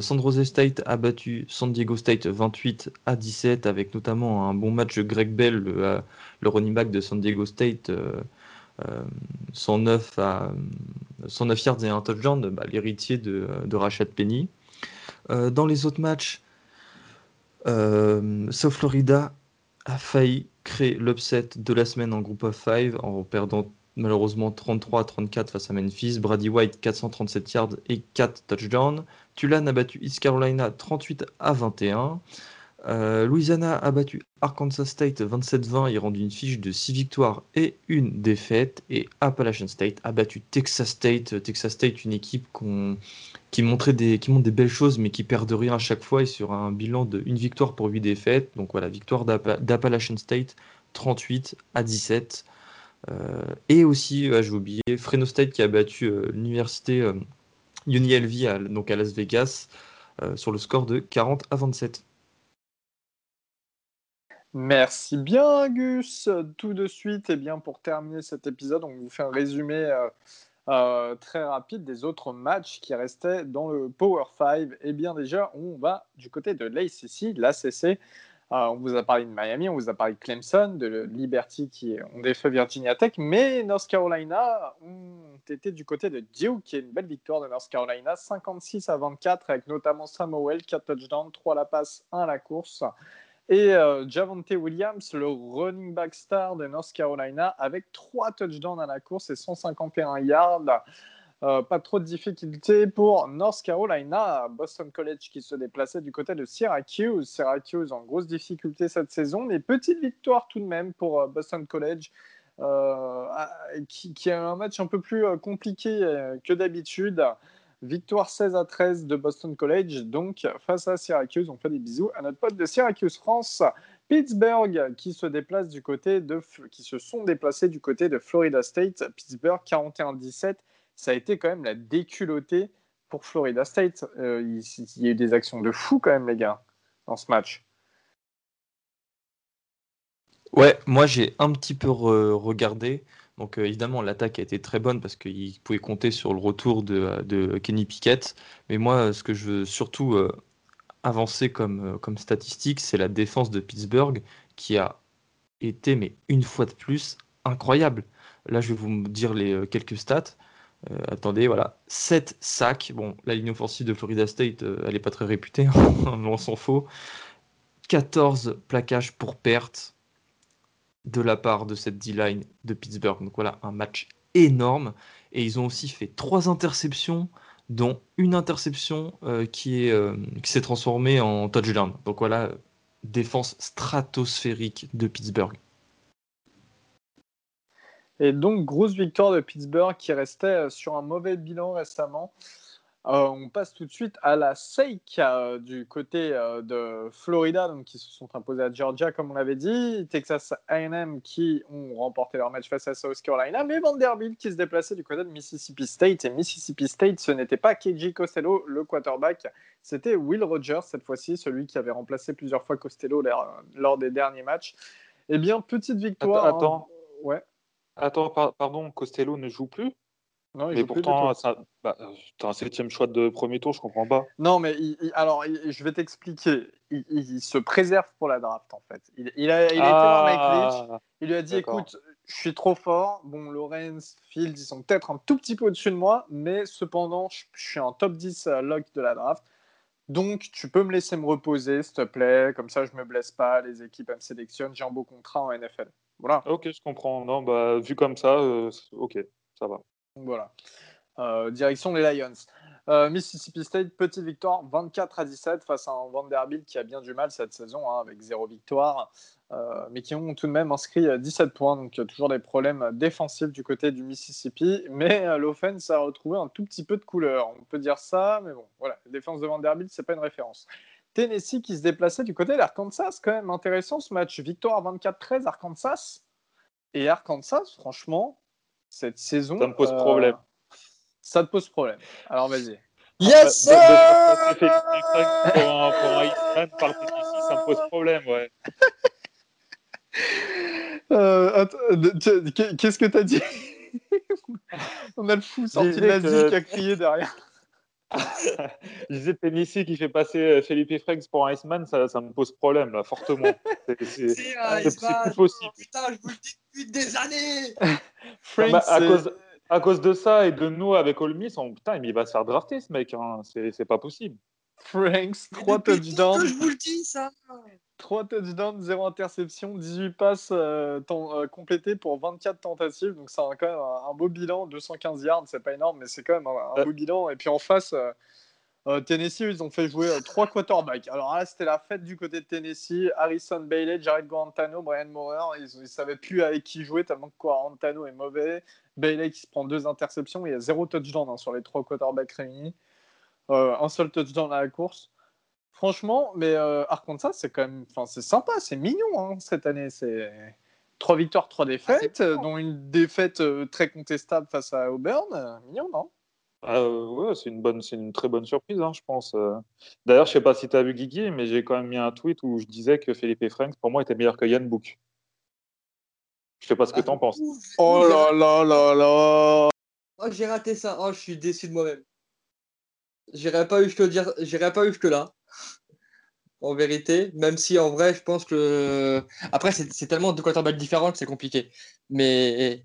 San Jose State a battu San Diego State 28 à 17 avec notamment un bon match de Greg Bell, le, running back de San Diego State. 109, à, 109 yards et un touchdown, bah, l'héritier de, de Penny. dans les autres matchs, euh, South Florida a failli créer l'upset de la semaine en groupe of 5 en perdant malheureusement 33 à 34 face à Memphis. Brady White 437 yards et 4 touchdowns. Tulane a battu East Carolina 38 à 21. Euh, Louisiana a battu Arkansas State 27-20 et rendu une fiche de 6 victoires et une défaite. Et Appalachian State a battu Texas State. Texas State, une équipe qui, montrait des, qui montre des belles choses mais qui perd de rien à chaque fois et sur un bilan de une victoire pour 8 défaites. Donc voilà, victoire d'Appalachian State 38 à 17. Euh, et aussi, je vais oublier, Fresno State qui a battu euh, l'université UNLV donc à Las Vegas sur le score de 40 à 27. Merci bien, Gus. Tout de suite, et eh bien, pour terminer cet épisode, on vous fait un résumé euh, très rapide des autres matchs qui restaient dans le Power 5. Et eh bien, déjà, on va du côté de l'ACC, l'ACC. Euh, on vous a parlé de Miami, on vous a parlé de Clemson, de Liberty qui ont défait Virginia Tech, mais North Carolina ont été du côté de Duke, qui est une belle victoire de North Carolina, 56 à 24, avec notamment Samuel, 4 touchdowns, 3 à la passe, 1 à la course. Et euh, Javante Williams, le running back star de North Carolina, avec trois touchdowns à la course et 151 yards. Euh, pas trop de difficultés pour North Carolina. Boston College qui se déplaçait du côté de Syracuse. Syracuse en grosse difficulté cette saison, mais petite victoire tout de même pour euh, Boston College. qui, qui, a un match un peu plus compliqué que d'habitude. Victoire 16 à 13 de Boston College, donc face à Syracuse. On fait des bisous à notre pote de Syracuse France. Pittsburgh qui se déplace du côté de qui se sont déplacés du côté de Florida State. Pittsburgh 41-17. ça a été quand même la déculottée pour Florida State. Euh, il, y a eu des actions de fou quand même, les gars, dans ce match. Ouais, moi j'ai un petit peu re- regardé. Donc euh, évidemment l'attaque a été très bonne parce qu'il pouvait compter sur le retour de, Kenny Pickett. Mais moi ce que je veux surtout euh, avancer comme, euh, comme statistique, c'est la défense de Pittsburgh qui a été, mais une fois de plus, incroyable. Là je vais vous dire les quelques stats. Attendez, voilà. 7 sacs. Bon, la ligne offensive de Florida State, elle n'est pas très réputée, on s'en faut. 14 plaquages pour perte de la part de cette D-line de Pittsburgh. Donc voilà, un match énorme. Et ils ont aussi fait trois interceptions, dont une interception euh, euh, qui s'est transformée en touchdown. Donc voilà, défense stratosphérique de Pittsburgh. Et donc, grosse victoire de Pittsburgh qui restait euh, sur un mauvais bilan récemment. Euh, on passe tout de suite à la SEIC euh, du côté euh, de Florida, donc qui se sont imposés à Georgia, comme on l'avait dit. Texas A&M qui ont remporté leur match face à South Carolina, mais Vanderbilt qui se déplaçait du côté de Mississippi State. Et Mississippi State, ce n'était pas KJ Costello, le quarterback, c'était Will Rogers cette fois-ci, celui qui avait remplacé plusieurs fois Costello lors, lors des derniers matchs. Eh bien, petite victoire. Attends, attends. hein. Ouais. Attends, par- pardon, Costello ne joue plus? Non, il Mais pourtant, ça- bah, t'as un septième choix de premier tour, je comprends pas. Non, mais il- il- alors, il- je vais t'expliquer. Il, se préserve pour la draft, en fait. Il, a, été voir Mike Leach. Ah, Il lui a dit écoute, je suis trop fort. Bon, Lawrence, Field, ils sont peut-être un tout petit peu au-dessus de moi, mais cependant, je, je suis en top 10 euh, lock de la draft. Donc, tu peux me laisser me reposer, s'il te plaît. Comme ça, je me blesse pas. Les équipes elles me sélectionnent. J'ai un beau contrat en NFL. Voilà. Ok, je comprends. Non, bah, vu comme ça, euh, c'est- ok, ça va. Voilà. Euh, direction les Lions. Euh, Mississippi State, petite victoire, 24 à 17 face à un Vanderbilt qui a bien du mal cette saison, hein, avec zéro victoire, euh, mais qui ont tout de même inscrit euh, 17 points. Donc toujours des problèmes défensifs du côté du Mississippi, mais l'offense a retrouvé un tout petit peu de couleur. On peut dire ça, mais bon, voilà, défense de Vanderbilt, c'est pas une référence. Tennessee qui se déplaçait du côté d'Arkansas, quand même intéressant ce match. Victoire 24-13 Arkansas. Et Arkansas, franchement, cette saison. Ça me pose euh, problème. Ça te pose problème. Alors vas-y. Yes, De- de- de sir passer Félix Frank pour un, par ça me pose problème, ouais. Euh, Qu'est-ce que t'as dit? On a le fou sorti de disais la que- qui a crié derrière. Je disais Tennessee qui fait passer euh, Felipe Franks pour un Iceman, ça, ça me pose problème, là, fortement. C'est- Iceman. plus possible. Putain, je vous le dis depuis des années Frank, Bah, à, c'est- cause, à cause de ça et de nous avec Ole Miss, on, putain, il va se faire drafter ce mec, hein. c'est pas possible. Franks, Mais 3 depuis touchdowns, je vous le dis, ça 3 touchdowns, 0 interception, 18 passes euh, temps- euh, complétées pour 24 tentatives. Donc, c'est quand même un, un beau bilan. 215 yards, c'est pas énorme, mais c'est quand même un, un Ouais. beau bilan. Et puis en face, euh, Tennessee, ils ont fait jouer euh, trois quarterbacks. Alors là, c'était la fête du côté de Tennessee. Harrison Bailey, Jared Guarantano, Brian Maurer. Ils ne savaient plus avec qui jouer tellement que Guarantano est mauvais. Bailey qui se prend deux interceptions. Il y a zéro touchdown hein, sur les trois quarterbacks réunis. Un seul touchdown à la course. Franchement, mais euh, Arkansas, c'est quand même, enfin, c'est sympa, c'est mignon hein, cette année. C'est trois victoires, trois défaites, bon. dont une défaite euh, très contestable face à Auburn. Euh, mignon, non? Ah, euh, ouais, c'est une, bonne, c'est une très bonne surprise, hein, je pense. euh. D'ailleurs, je sais pas si tu as vu Guigui, mais j'ai quand même mis un tweet où je disais que Felipe Franks, pour moi, était meilleur que Yann Book. Je sais pas ce que tu en penses. Oh là là là là Oh, j'ai raté ça. Oh, je suis déçu de moi-même. J'irai pas jusque dire, j'irai pas jusque là. En vérité, même si en vrai, je pense que après c'est c'est tellement deux quarterbacks différents que c'est compliqué. Mais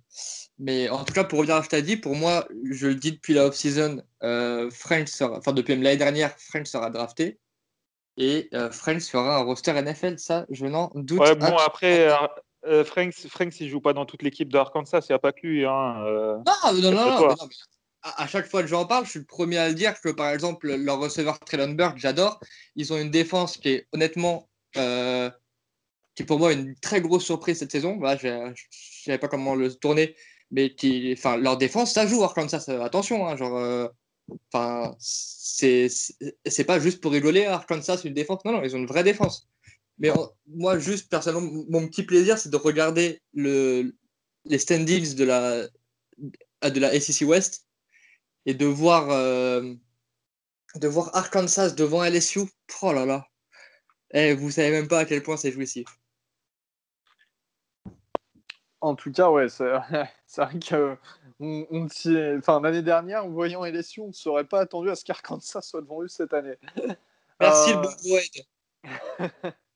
mais en tout cas, pour revenir à ce que tu as dit, pour moi, je le dis depuis la off-season, euh, French sera, enfin depuis l'année dernière, French sera drafté et euh, French fera un roster NFL. Ça, je n'en doute Ouais, bon, après, euh, Franks, Franks, il joue pas dans toute l'équipe d'Arkansas, il n'y a pas que lui. Hein, euh. Non, non, non, non, mais non, mais à, chaque fois que j'en parle, je suis le premier à le dire que par exemple, leur receveur Traylon Burke, j'adore. Ils ont une défense qui est honnêtement, euh, qui est pour moi une très grosse surprise cette saison. Je ne savais pas comment le tourner, mais qui, enfin, leur défense, ça joue Arkansas. euh, Attention, hein, genre, euh, enfin, c'est pas juste pour rigoler Arkansas une défense. Non, non, ils ont une vraie défense. Mais moi, juste personnellement, mon petit plaisir, c'est de regarder le, les standings de la, de la SEC West et de voir, euh, de voir Arkansas devant LSU, oh là là. Eh, vous savez même pas à quel point c'est jouissif. En tout cas, ouais, c'est vrai que on, on s'y est- enfin, l'année dernière, en voyant LSU, on ne serait pas attendu à ce qu'Arkansas soit devant eux cette année. Merci Euh, le bon.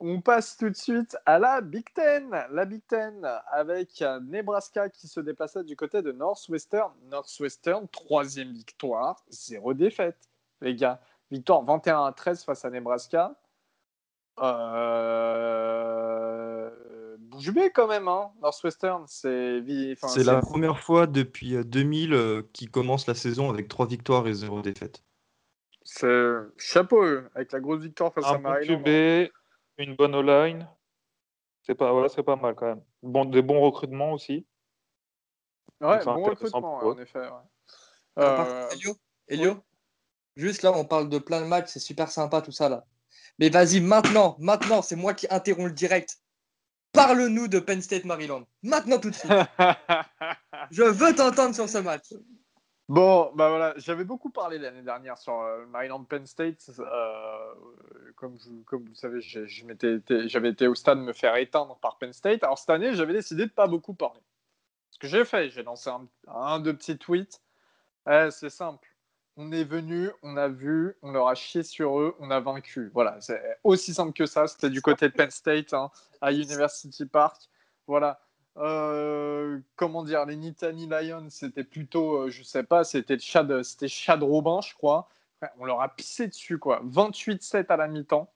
On passe tout de suite à la Big Ten. La Big Ten avec Nebraska qui se déplaçait du côté de Northwestern. Northwestern, troisième victoire, zéro défaite, les gars. Victoire 21 à 13 face à Nebraska. Euh... Bouge bée quand même, hein. Northwestern. C'est enfin, la première fois depuis euh, 2000 euh, qu'ils commencent la saison avec 3 victoires et 0 défaites. c'est chapeau eux, avec la grosse victoire face à Un Maryland. QB, une bonne O-line. C'est pas, ouais, c'est pas mal quand même. Bon, des bons recrutements aussi. Ouais, C'est bon recrutement, ouais, en effet. ouais. Euh, Elio, juste là, on parle de plein de matchs, c'est super sympa tout ça là. Mais vas-y, maintenant, maintenant, c'est moi qui interromps le direct. Parle-nous de Penn State Maryland. Maintenant tout de suite. Je veux t'entendre sur ce match. Bon, bah voilà, j'avais beaucoup parlé l'année dernière sur euh, Maryland Penn State. euh, comme, je- comme vous savez, j'avais été au stade me faire éteindre par Penn State. Alors cette année, j'avais décidé de pas beaucoup parler. Ce que j'ai fait, j'ai lancé un, un deux petits tweets. Eh, c'est simple. On est venu, on a vu, on leur a chié sur eux, on a vaincu. Voilà, c'est aussi simple que ça. C'était du côté de Penn State, hein, à University Park. Voilà. Euh, comment dire, les Nittany Lions, c'était plutôt, euh, je sais pas, c'était de, c'était Chad Robin, je crois. On leur a pissé dessus, quoi. 28-7 à la mi-temps.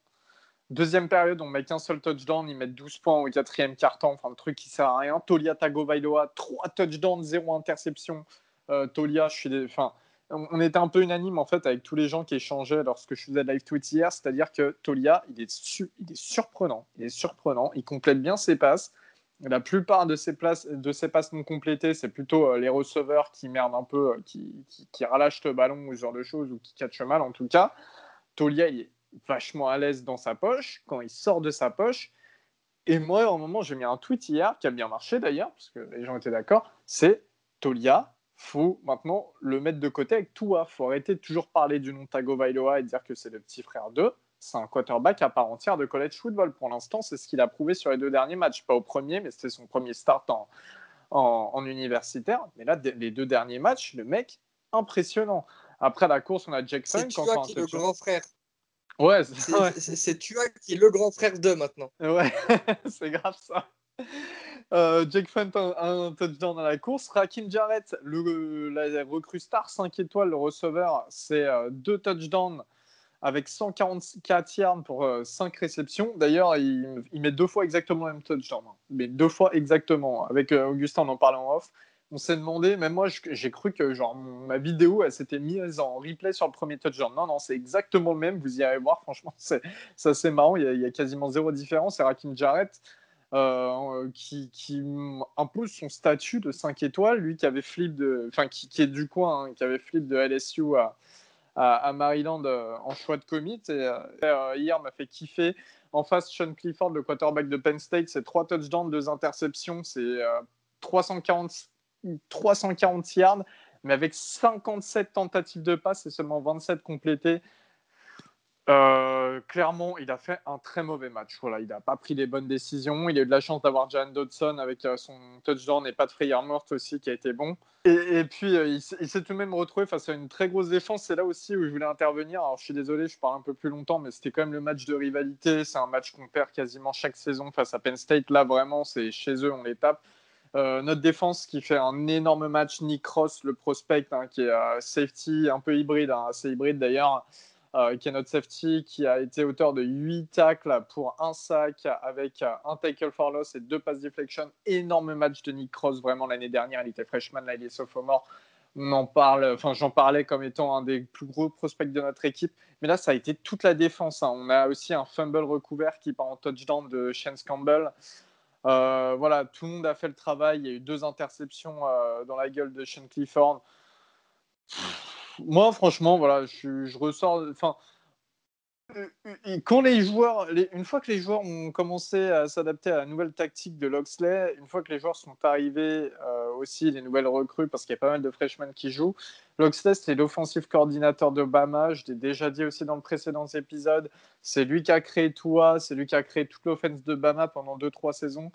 Deuxième période, on met qu'un seul touchdown, ils mettent 12 points au quatrième quart-temps, enfin le truc qui sert à rien. Tolia Tagovailoa, 3 touchdowns, 0 interception. Euh, Tolia, je suis enfin, on, était un peu unanime en fait avec tous les gens qui échangeaient lorsque je faisais live tweet hier, c'est-à-dire que Tolia, il est, il est surprenant, il est surprenant, il complète bien ses passes. La plupart de ses, places, de ses passes non complétées, c'est plutôt euh, les receveurs qui merdent un peu, euh, qui, qui, relâchent le ballon ou ce genre de choses, ou qui catchent mal en tout cas. Tolia, il est vachement à l'aise dans sa poche, quand il sort de sa poche. Et moi, au moment, j'ai mis un tweet hier, qui a bien marché d'ailleurs, parce que les gens étaient d'accord, c'est Tolia, faut maintenant le mettre de côté avec Tua. faut arrêter de toujours parler du nom Tagovailoa et dire que c'est le petit frère d'eux. C'est un quarterback à part entière de college football. Pour l'instant, c'est ce qu'il a prouvé sur les deux derniers matchs. Pas au premier, mais c'était son premier start en, en, en universitaire. Mais là, les deux derniers matchs, le mec, impressionnant. Après la course, on a Jackson. C'est qui Tua est le grand frère. Ouais, c'est ouais. Tua qui est le grand frère d'eux maintenant. Ouais, c'est grave ça. Euh, Jake Fent un, un touchdown à la course. Rakim Jarrett, le, la recrue star 5 étoiles, le receveur, c'est euh, deux touchdowns avec 144 yards pour 5 réceptions. D'ailleurs, il, met deux fois exactement le même touchdown. hein. Mais deux fois exactement. Avec euh, Augustin, on en parlait en off. On s'est demandé, même moi, j'ai cru que genre ma vidéo, elle s'était mise en replay sur le premier touchdown. Non, non, c'est exactement le même. Vous irez voir, franchement, c'est c'est assez marrant. Il y, a, il y a quasiment zéro différence. C'est Rakim Jarrett euh, qui, impose son statut de 5 étoiles. Lui qui avait flip de, enfin qui est du coin, hein, qui avait flip de LSU à, à, Maryland euh, en choix de commit. Et euh, hier m'a fait kiffer. En face, Sean Clifford, le quarterback de Penn State, c'est 3 touchdowns, 2 interceptions, c'est euh, 340, 340 yards, mais avec 57 tentatives de passe et seulement 27 complétées. Euh, clairement, il a fait un très mauvais match. Voilà, il n'a pas pris les bonnes décisions. Il a eu de la chance d'avoir Jan Dodson avec euh, son touchdown et frayeur morte aussi qui a été bon. Et, puis, euh, il, s'est- tout de même retrouvé face à une très grosse défense. C'est là aussi où je voulais intervenir. Alors, je suis désolé, je parle un peu plus longtemps, mais c'était quand même le match de rivalité. C'est un match qu'on perd quasiment chaque saison face à Penn State. Là, vraiment, c'est chez eux, on les tape. Notre défense qui fait un énorme match, Nick Ross, le prospect, hein, qui est safety un peu hybride, hein, assez hybride d'ailleurs, euh, qui est notre safety, qui a été auteur de 8 tacles pour un sac avec un tackle for loss et deux passes deflection. Énorme match de Nick Ross, vraiment l'année dernière, il était freshman, là il est sophomore. On parle, enfin j'en parlais comme étant un des plus gros prospects de notre équipe, mais là ça a été toute la défense. hein. On a aussi un fumble recouvert qui part en touchdown de Chance Campbell. Euh, voilà, tout le monde a fait le travail. Il y a eu deux interceptions euh, dans la gueule de Sean Clifford. Moi, franchement, voilà, je, je ressors. Enfin, quand les joueurs, une fois que les joueurs ont commencé à s'adapter à la nouvelle tactique de Loxley, une fois que les joueurs sont arrivés euh, aussi, les nouvelles recrues, parce qu'il y a pas mal de freshmen qui jouent, Loxley, c'est l'offensive coordinateur d'Obama. Je l'ai déjà dit aussi dans le précédent épisode. C'est lui qui a créé Tua, c'est lui qui a créé toute l'offense d'Obama pendant 2-3 saisons.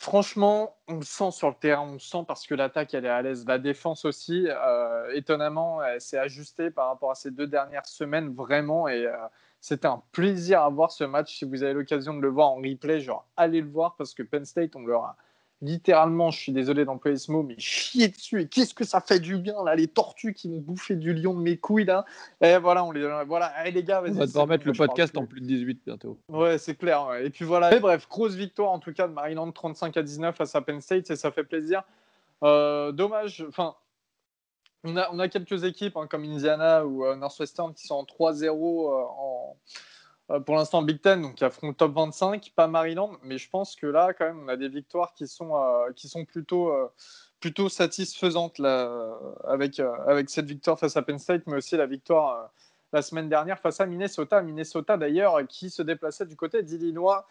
Franchement, on le sent sur le terrain, on le sent parce que l'attaque, elle est à l'aise. La défense aussi, euh, étonnamment, elle s'est ajustée par rapport à ces deux dernières semaines, vraiment. Et euh, c'était un plaisir à voir ce match. Si vous avez l'occasion de le voir en replay, genre, allez le voir parce que Penn State, on leur a littéralement, je suis désolé d'employer ce mot, mais chier dessus. Et qu'est-ce que ça fait du bien, là, les tortues qui m'ont bouffé du lion de mes couilles, là. Et voilà, on les, voilà. Allez, les gars, On va devoir mettre le podcast en plus de 18 bientôt. Ouais, c'est clair. Et puis voilà. Mais bref, grosse victoire en tout cas de Maryland 35 à 19 face à Penn State, et ça fait plaisir. Euh, dommage, enfin, on a, on a quelques équipes hein, comme Indiana ou euh, Northwestern qui sont en 3-0 euh, en euh, pour l'instant Big Ten, donc qui affronte top 25, pas Maryland, mais je pense que là, quand même, on a des victoires qui sont, euh, qui sont plutôt, euh, plutôt satisfaisantes avec, avec cette victoire face à Penn State, mais aussi la victoire la semaine dernière face à Minnesota. Minnesota, d'ailleurs, qui se déplaçait du côté d'Illinois.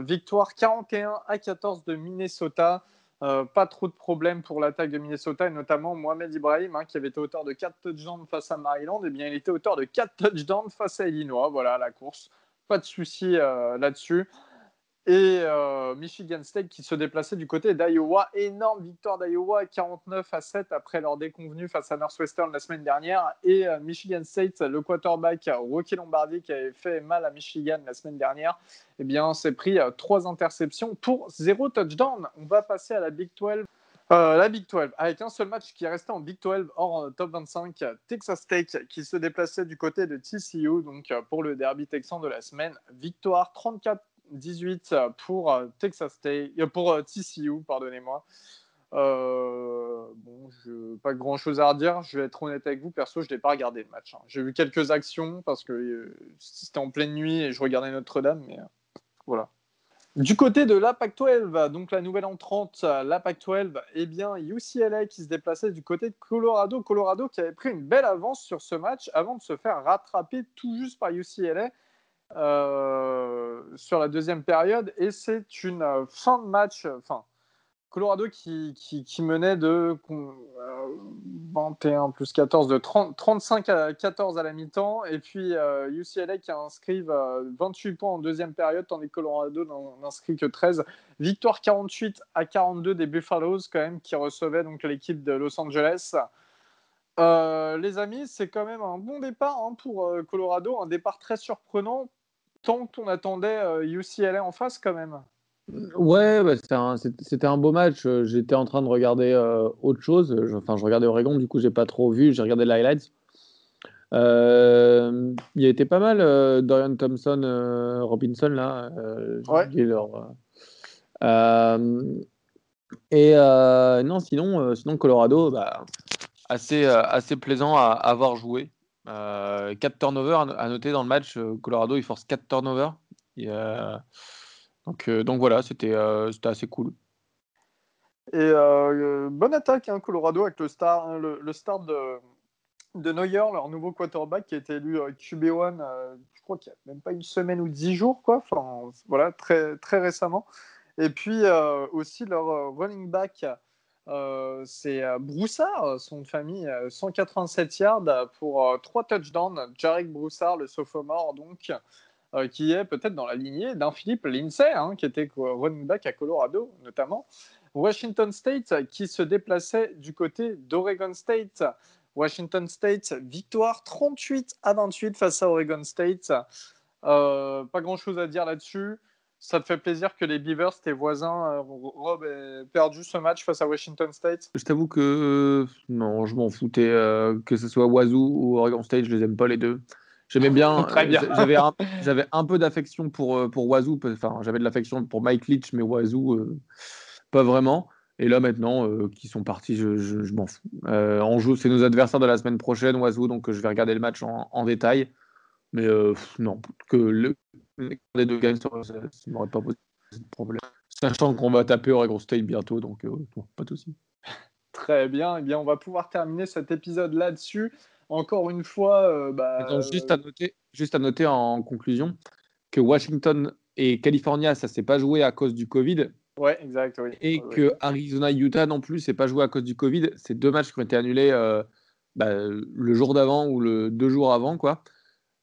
victoire 41 à 14 de Minnesota. Pas trop de problèmes pour l'attaque de Minnesota, et notamment Mohamed Ibrahim, hein, qui avait été auteur de 4 touchdowns face à Maryland, et eh bien il était auteur de 4 touchdowns face à Illinois. Voilà la course pas de souci euh, là-dessus. Et euh, Michigan State qui se déplaçait du côté d'Iowa. Énorme victoire d'Iowa, 49 à 7 après leur déconvenue face à Northwestern la semaine dernière. Et euh, Michigan State, le quarterback Rocky Lombardi qui avait fait mal à Michigan la semaine dernière, eh bien, s'est pris trois interceptions pour zéro touchdown. On va passer à la Big 12. Euh, la Big 12, avec un seul match qui est resté en Big 12 hors euh, top 25, Texas Tech qui se déplaçait du côté de TCU, donc euh, pour le derby texan de la semaine. Victoire 34-18 pour Texas Tech, pour TCU, pardonnez-moi. bon, je, pas grand chose à redire. Je vais être honnête avec vous. Perso, je n'ai pas regardé le match. Hein. J'ai vu quelques actions parce que c'était en pleine nuit et je regardais Notre-Dame, mais voilà. Du côté de la Pac-12, donc la nouvelle entrante, la Pac-12, eh bien UCLA qui se déplaçait du côté de Colorado. Colorado qui avait pris une belle avance sur ce match avant de se faire rattraper tout juste par UCLA euh, sur la deuxième période. Et c'est une fin de match, enfin Colorado qui, qui, menait de 21 euh, plus 14, de 30, 35 à 14 à la mi-temps. Et puis UCLA euh, qui inscrit 28 points en deuxième période, tandis que Colorado n'inscrit que 13. Victoire 48 à 42 des Buffaloes, quand même, qui recevaient l'équipe de Los Angeles. Euh, les amis, c'est quand même un bon départ hein, pour Colorado, un départ très surprenant, tant qu'on attendait UCLA en face quand même. Ouais, bah, c'était un, beau match. Euh, j'étais en train de regarder euh, autre chose. enfin, je regardais Oregon, du coup, j'ai pas trop vu. J'ai regardé les highlights. Euh, il a été pas mal, Dorian Thompson, Robinson, là. ouais. et non, sinon, sinon Colorado, bah, assez, assez plaisant à, avoir joué. 4 turnovers à noter dans le match. Colorado, il force 4 turnovers. Donc, euh, donc voilà, euh, c'était assez cool. Et euh, bonne attaque, hein, Colorado, avec le, star, hein, le, start de, de Neuer, leur nouveau quarterback qui a été élu QB1, je crois qu'il n'y a même pas une semaine ou dix jours, quoi. Enfin, voilà, très, très récemment. Et puis aussi leur running back, c'est Broussard, son famille, 187 yards pour trois touchdowns. Jarek Broussard, le sophomore, donc, euh, qui est peut-être dans la lignée d'un Philippe Lindsay, hein, qui était running back à Colorado notamment. Washington State qui se déplaçait du côté d'Oregon State. Washington State, victoire 38 à 28 face à Oregon State. Euh, pas grand chose à dire là-dessus. Ça te fait plaisir que les Beavers, tes voisins, euh, Rob, aient perdu ce match face à Washington State? Je t'avoue que non, je m'en foutais. que ce soit Wazoo ou Oregon State, je les aime pas les deux. J'aimais bien. J'avais un, peu d'affection pour, euh, pour Wazoo. Enfin, j'avais de l'affection pour Mike Leach, mais Wazoo, euh, pas vraiment. Et là, maintenant, euh, qui sont partis, je, je, m'en fous. on joue, c'est nos adversaires de la semaine prochaine, Wazoo, donc je vais regarder le match en, en détail. Mais non, que le, les deux gagnent, ça ne m'aurait pas posé de problème. Sachant qu'on va taper Oregon State bientôt, donc pas de souci. Très bien. Eh bien, on va pouvoir terminer cet épisode là-dessus. encore une fois, euh, bah, Attends, juste, à noter, juste à noter en conclusion que Washington et California, ça s'est pas joué à cause du Covid. Ouais, exact, oui. Et Ouais, que ouais. Arizona Utah non plus, c'est pas joué à cause du Covid. C'est deux matchs qui ont été annulés euh, bah, le jour d'avant ou le deux jours avant, quoi.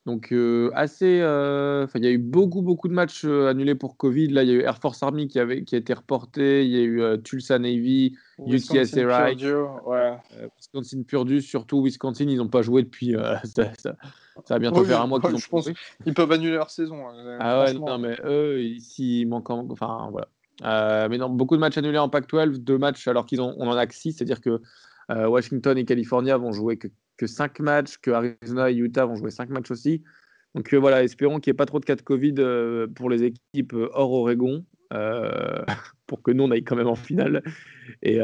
Donc euh, assez, euh, il y a eu beaucoup beaucoup de matchs euh, annulés pour Covid. Là il y a eu Air Force Army qui avait qui a été reporté. Il y a eu Tulsa Navy, UTSA Purdue, ouais. Wisconsin Purdue, surtout Wisconsin, ils n'ont pas joué depuis. ça, ça- ça va bientôt Oui, faire un mois qu'ils ont je pense-. Ils peuvent annuler leur saison. hein, Ah ouais, non, mais eux, ici, il manque. en- Enfin, voilà. Mais non, beaucoup de matchs annulés en Pac-12, deux matchs alors qu'ils ont, on en a que six, c'est-à-dire que Washington et California vont jouer que, que cinq matchs, que Arizona et Utah vont jouer cinq matchs aussi. Donc euh, voilà, espérons qu'il n'y ait pas trop de cas de Covid euh, pour les équipes euh, hors Oregon, pour que nous on aille quand même en finale et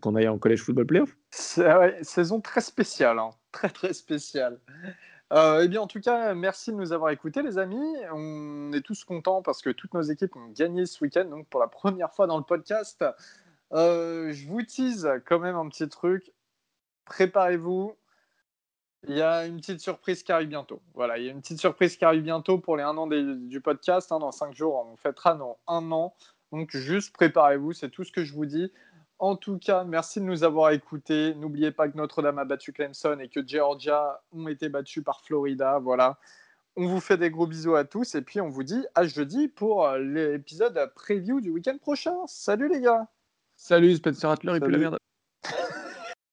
qu'on aille en college football playoff. C'est ouais, saison très spéciale, hein. très très spéciale. Eh bien, en tout cas, merci de nous avoir écoutés, les amis. On est tous contents parce que toutes nos équipes ont gagné ce week-end, donc pour la première fois dans le podcast. Je vous tease quand même un petit truc. Préparez-vous. Il y a une petite surprise qui arrive bientôt. Voilà, il y a une petite surprise qui arrive bientôt pour les un an des- du podcast. hein. Dans cinq jours, on fêtera nos un an. Donc, juste préparez-vous, c'est tout ce que je vous dis. En tout cas, merci de nous avoir écoutés. N'oubliez pas que Notre-Dame a battu Clemson et que Georgia ont été battus par Florida. Voilà. On vous fait des gros bisous à tous et puis on vous dit à jeudi pour euh, l'épisode preview du week-end prochain. Salut les gars Salut Spencer Rattler et puis la merde.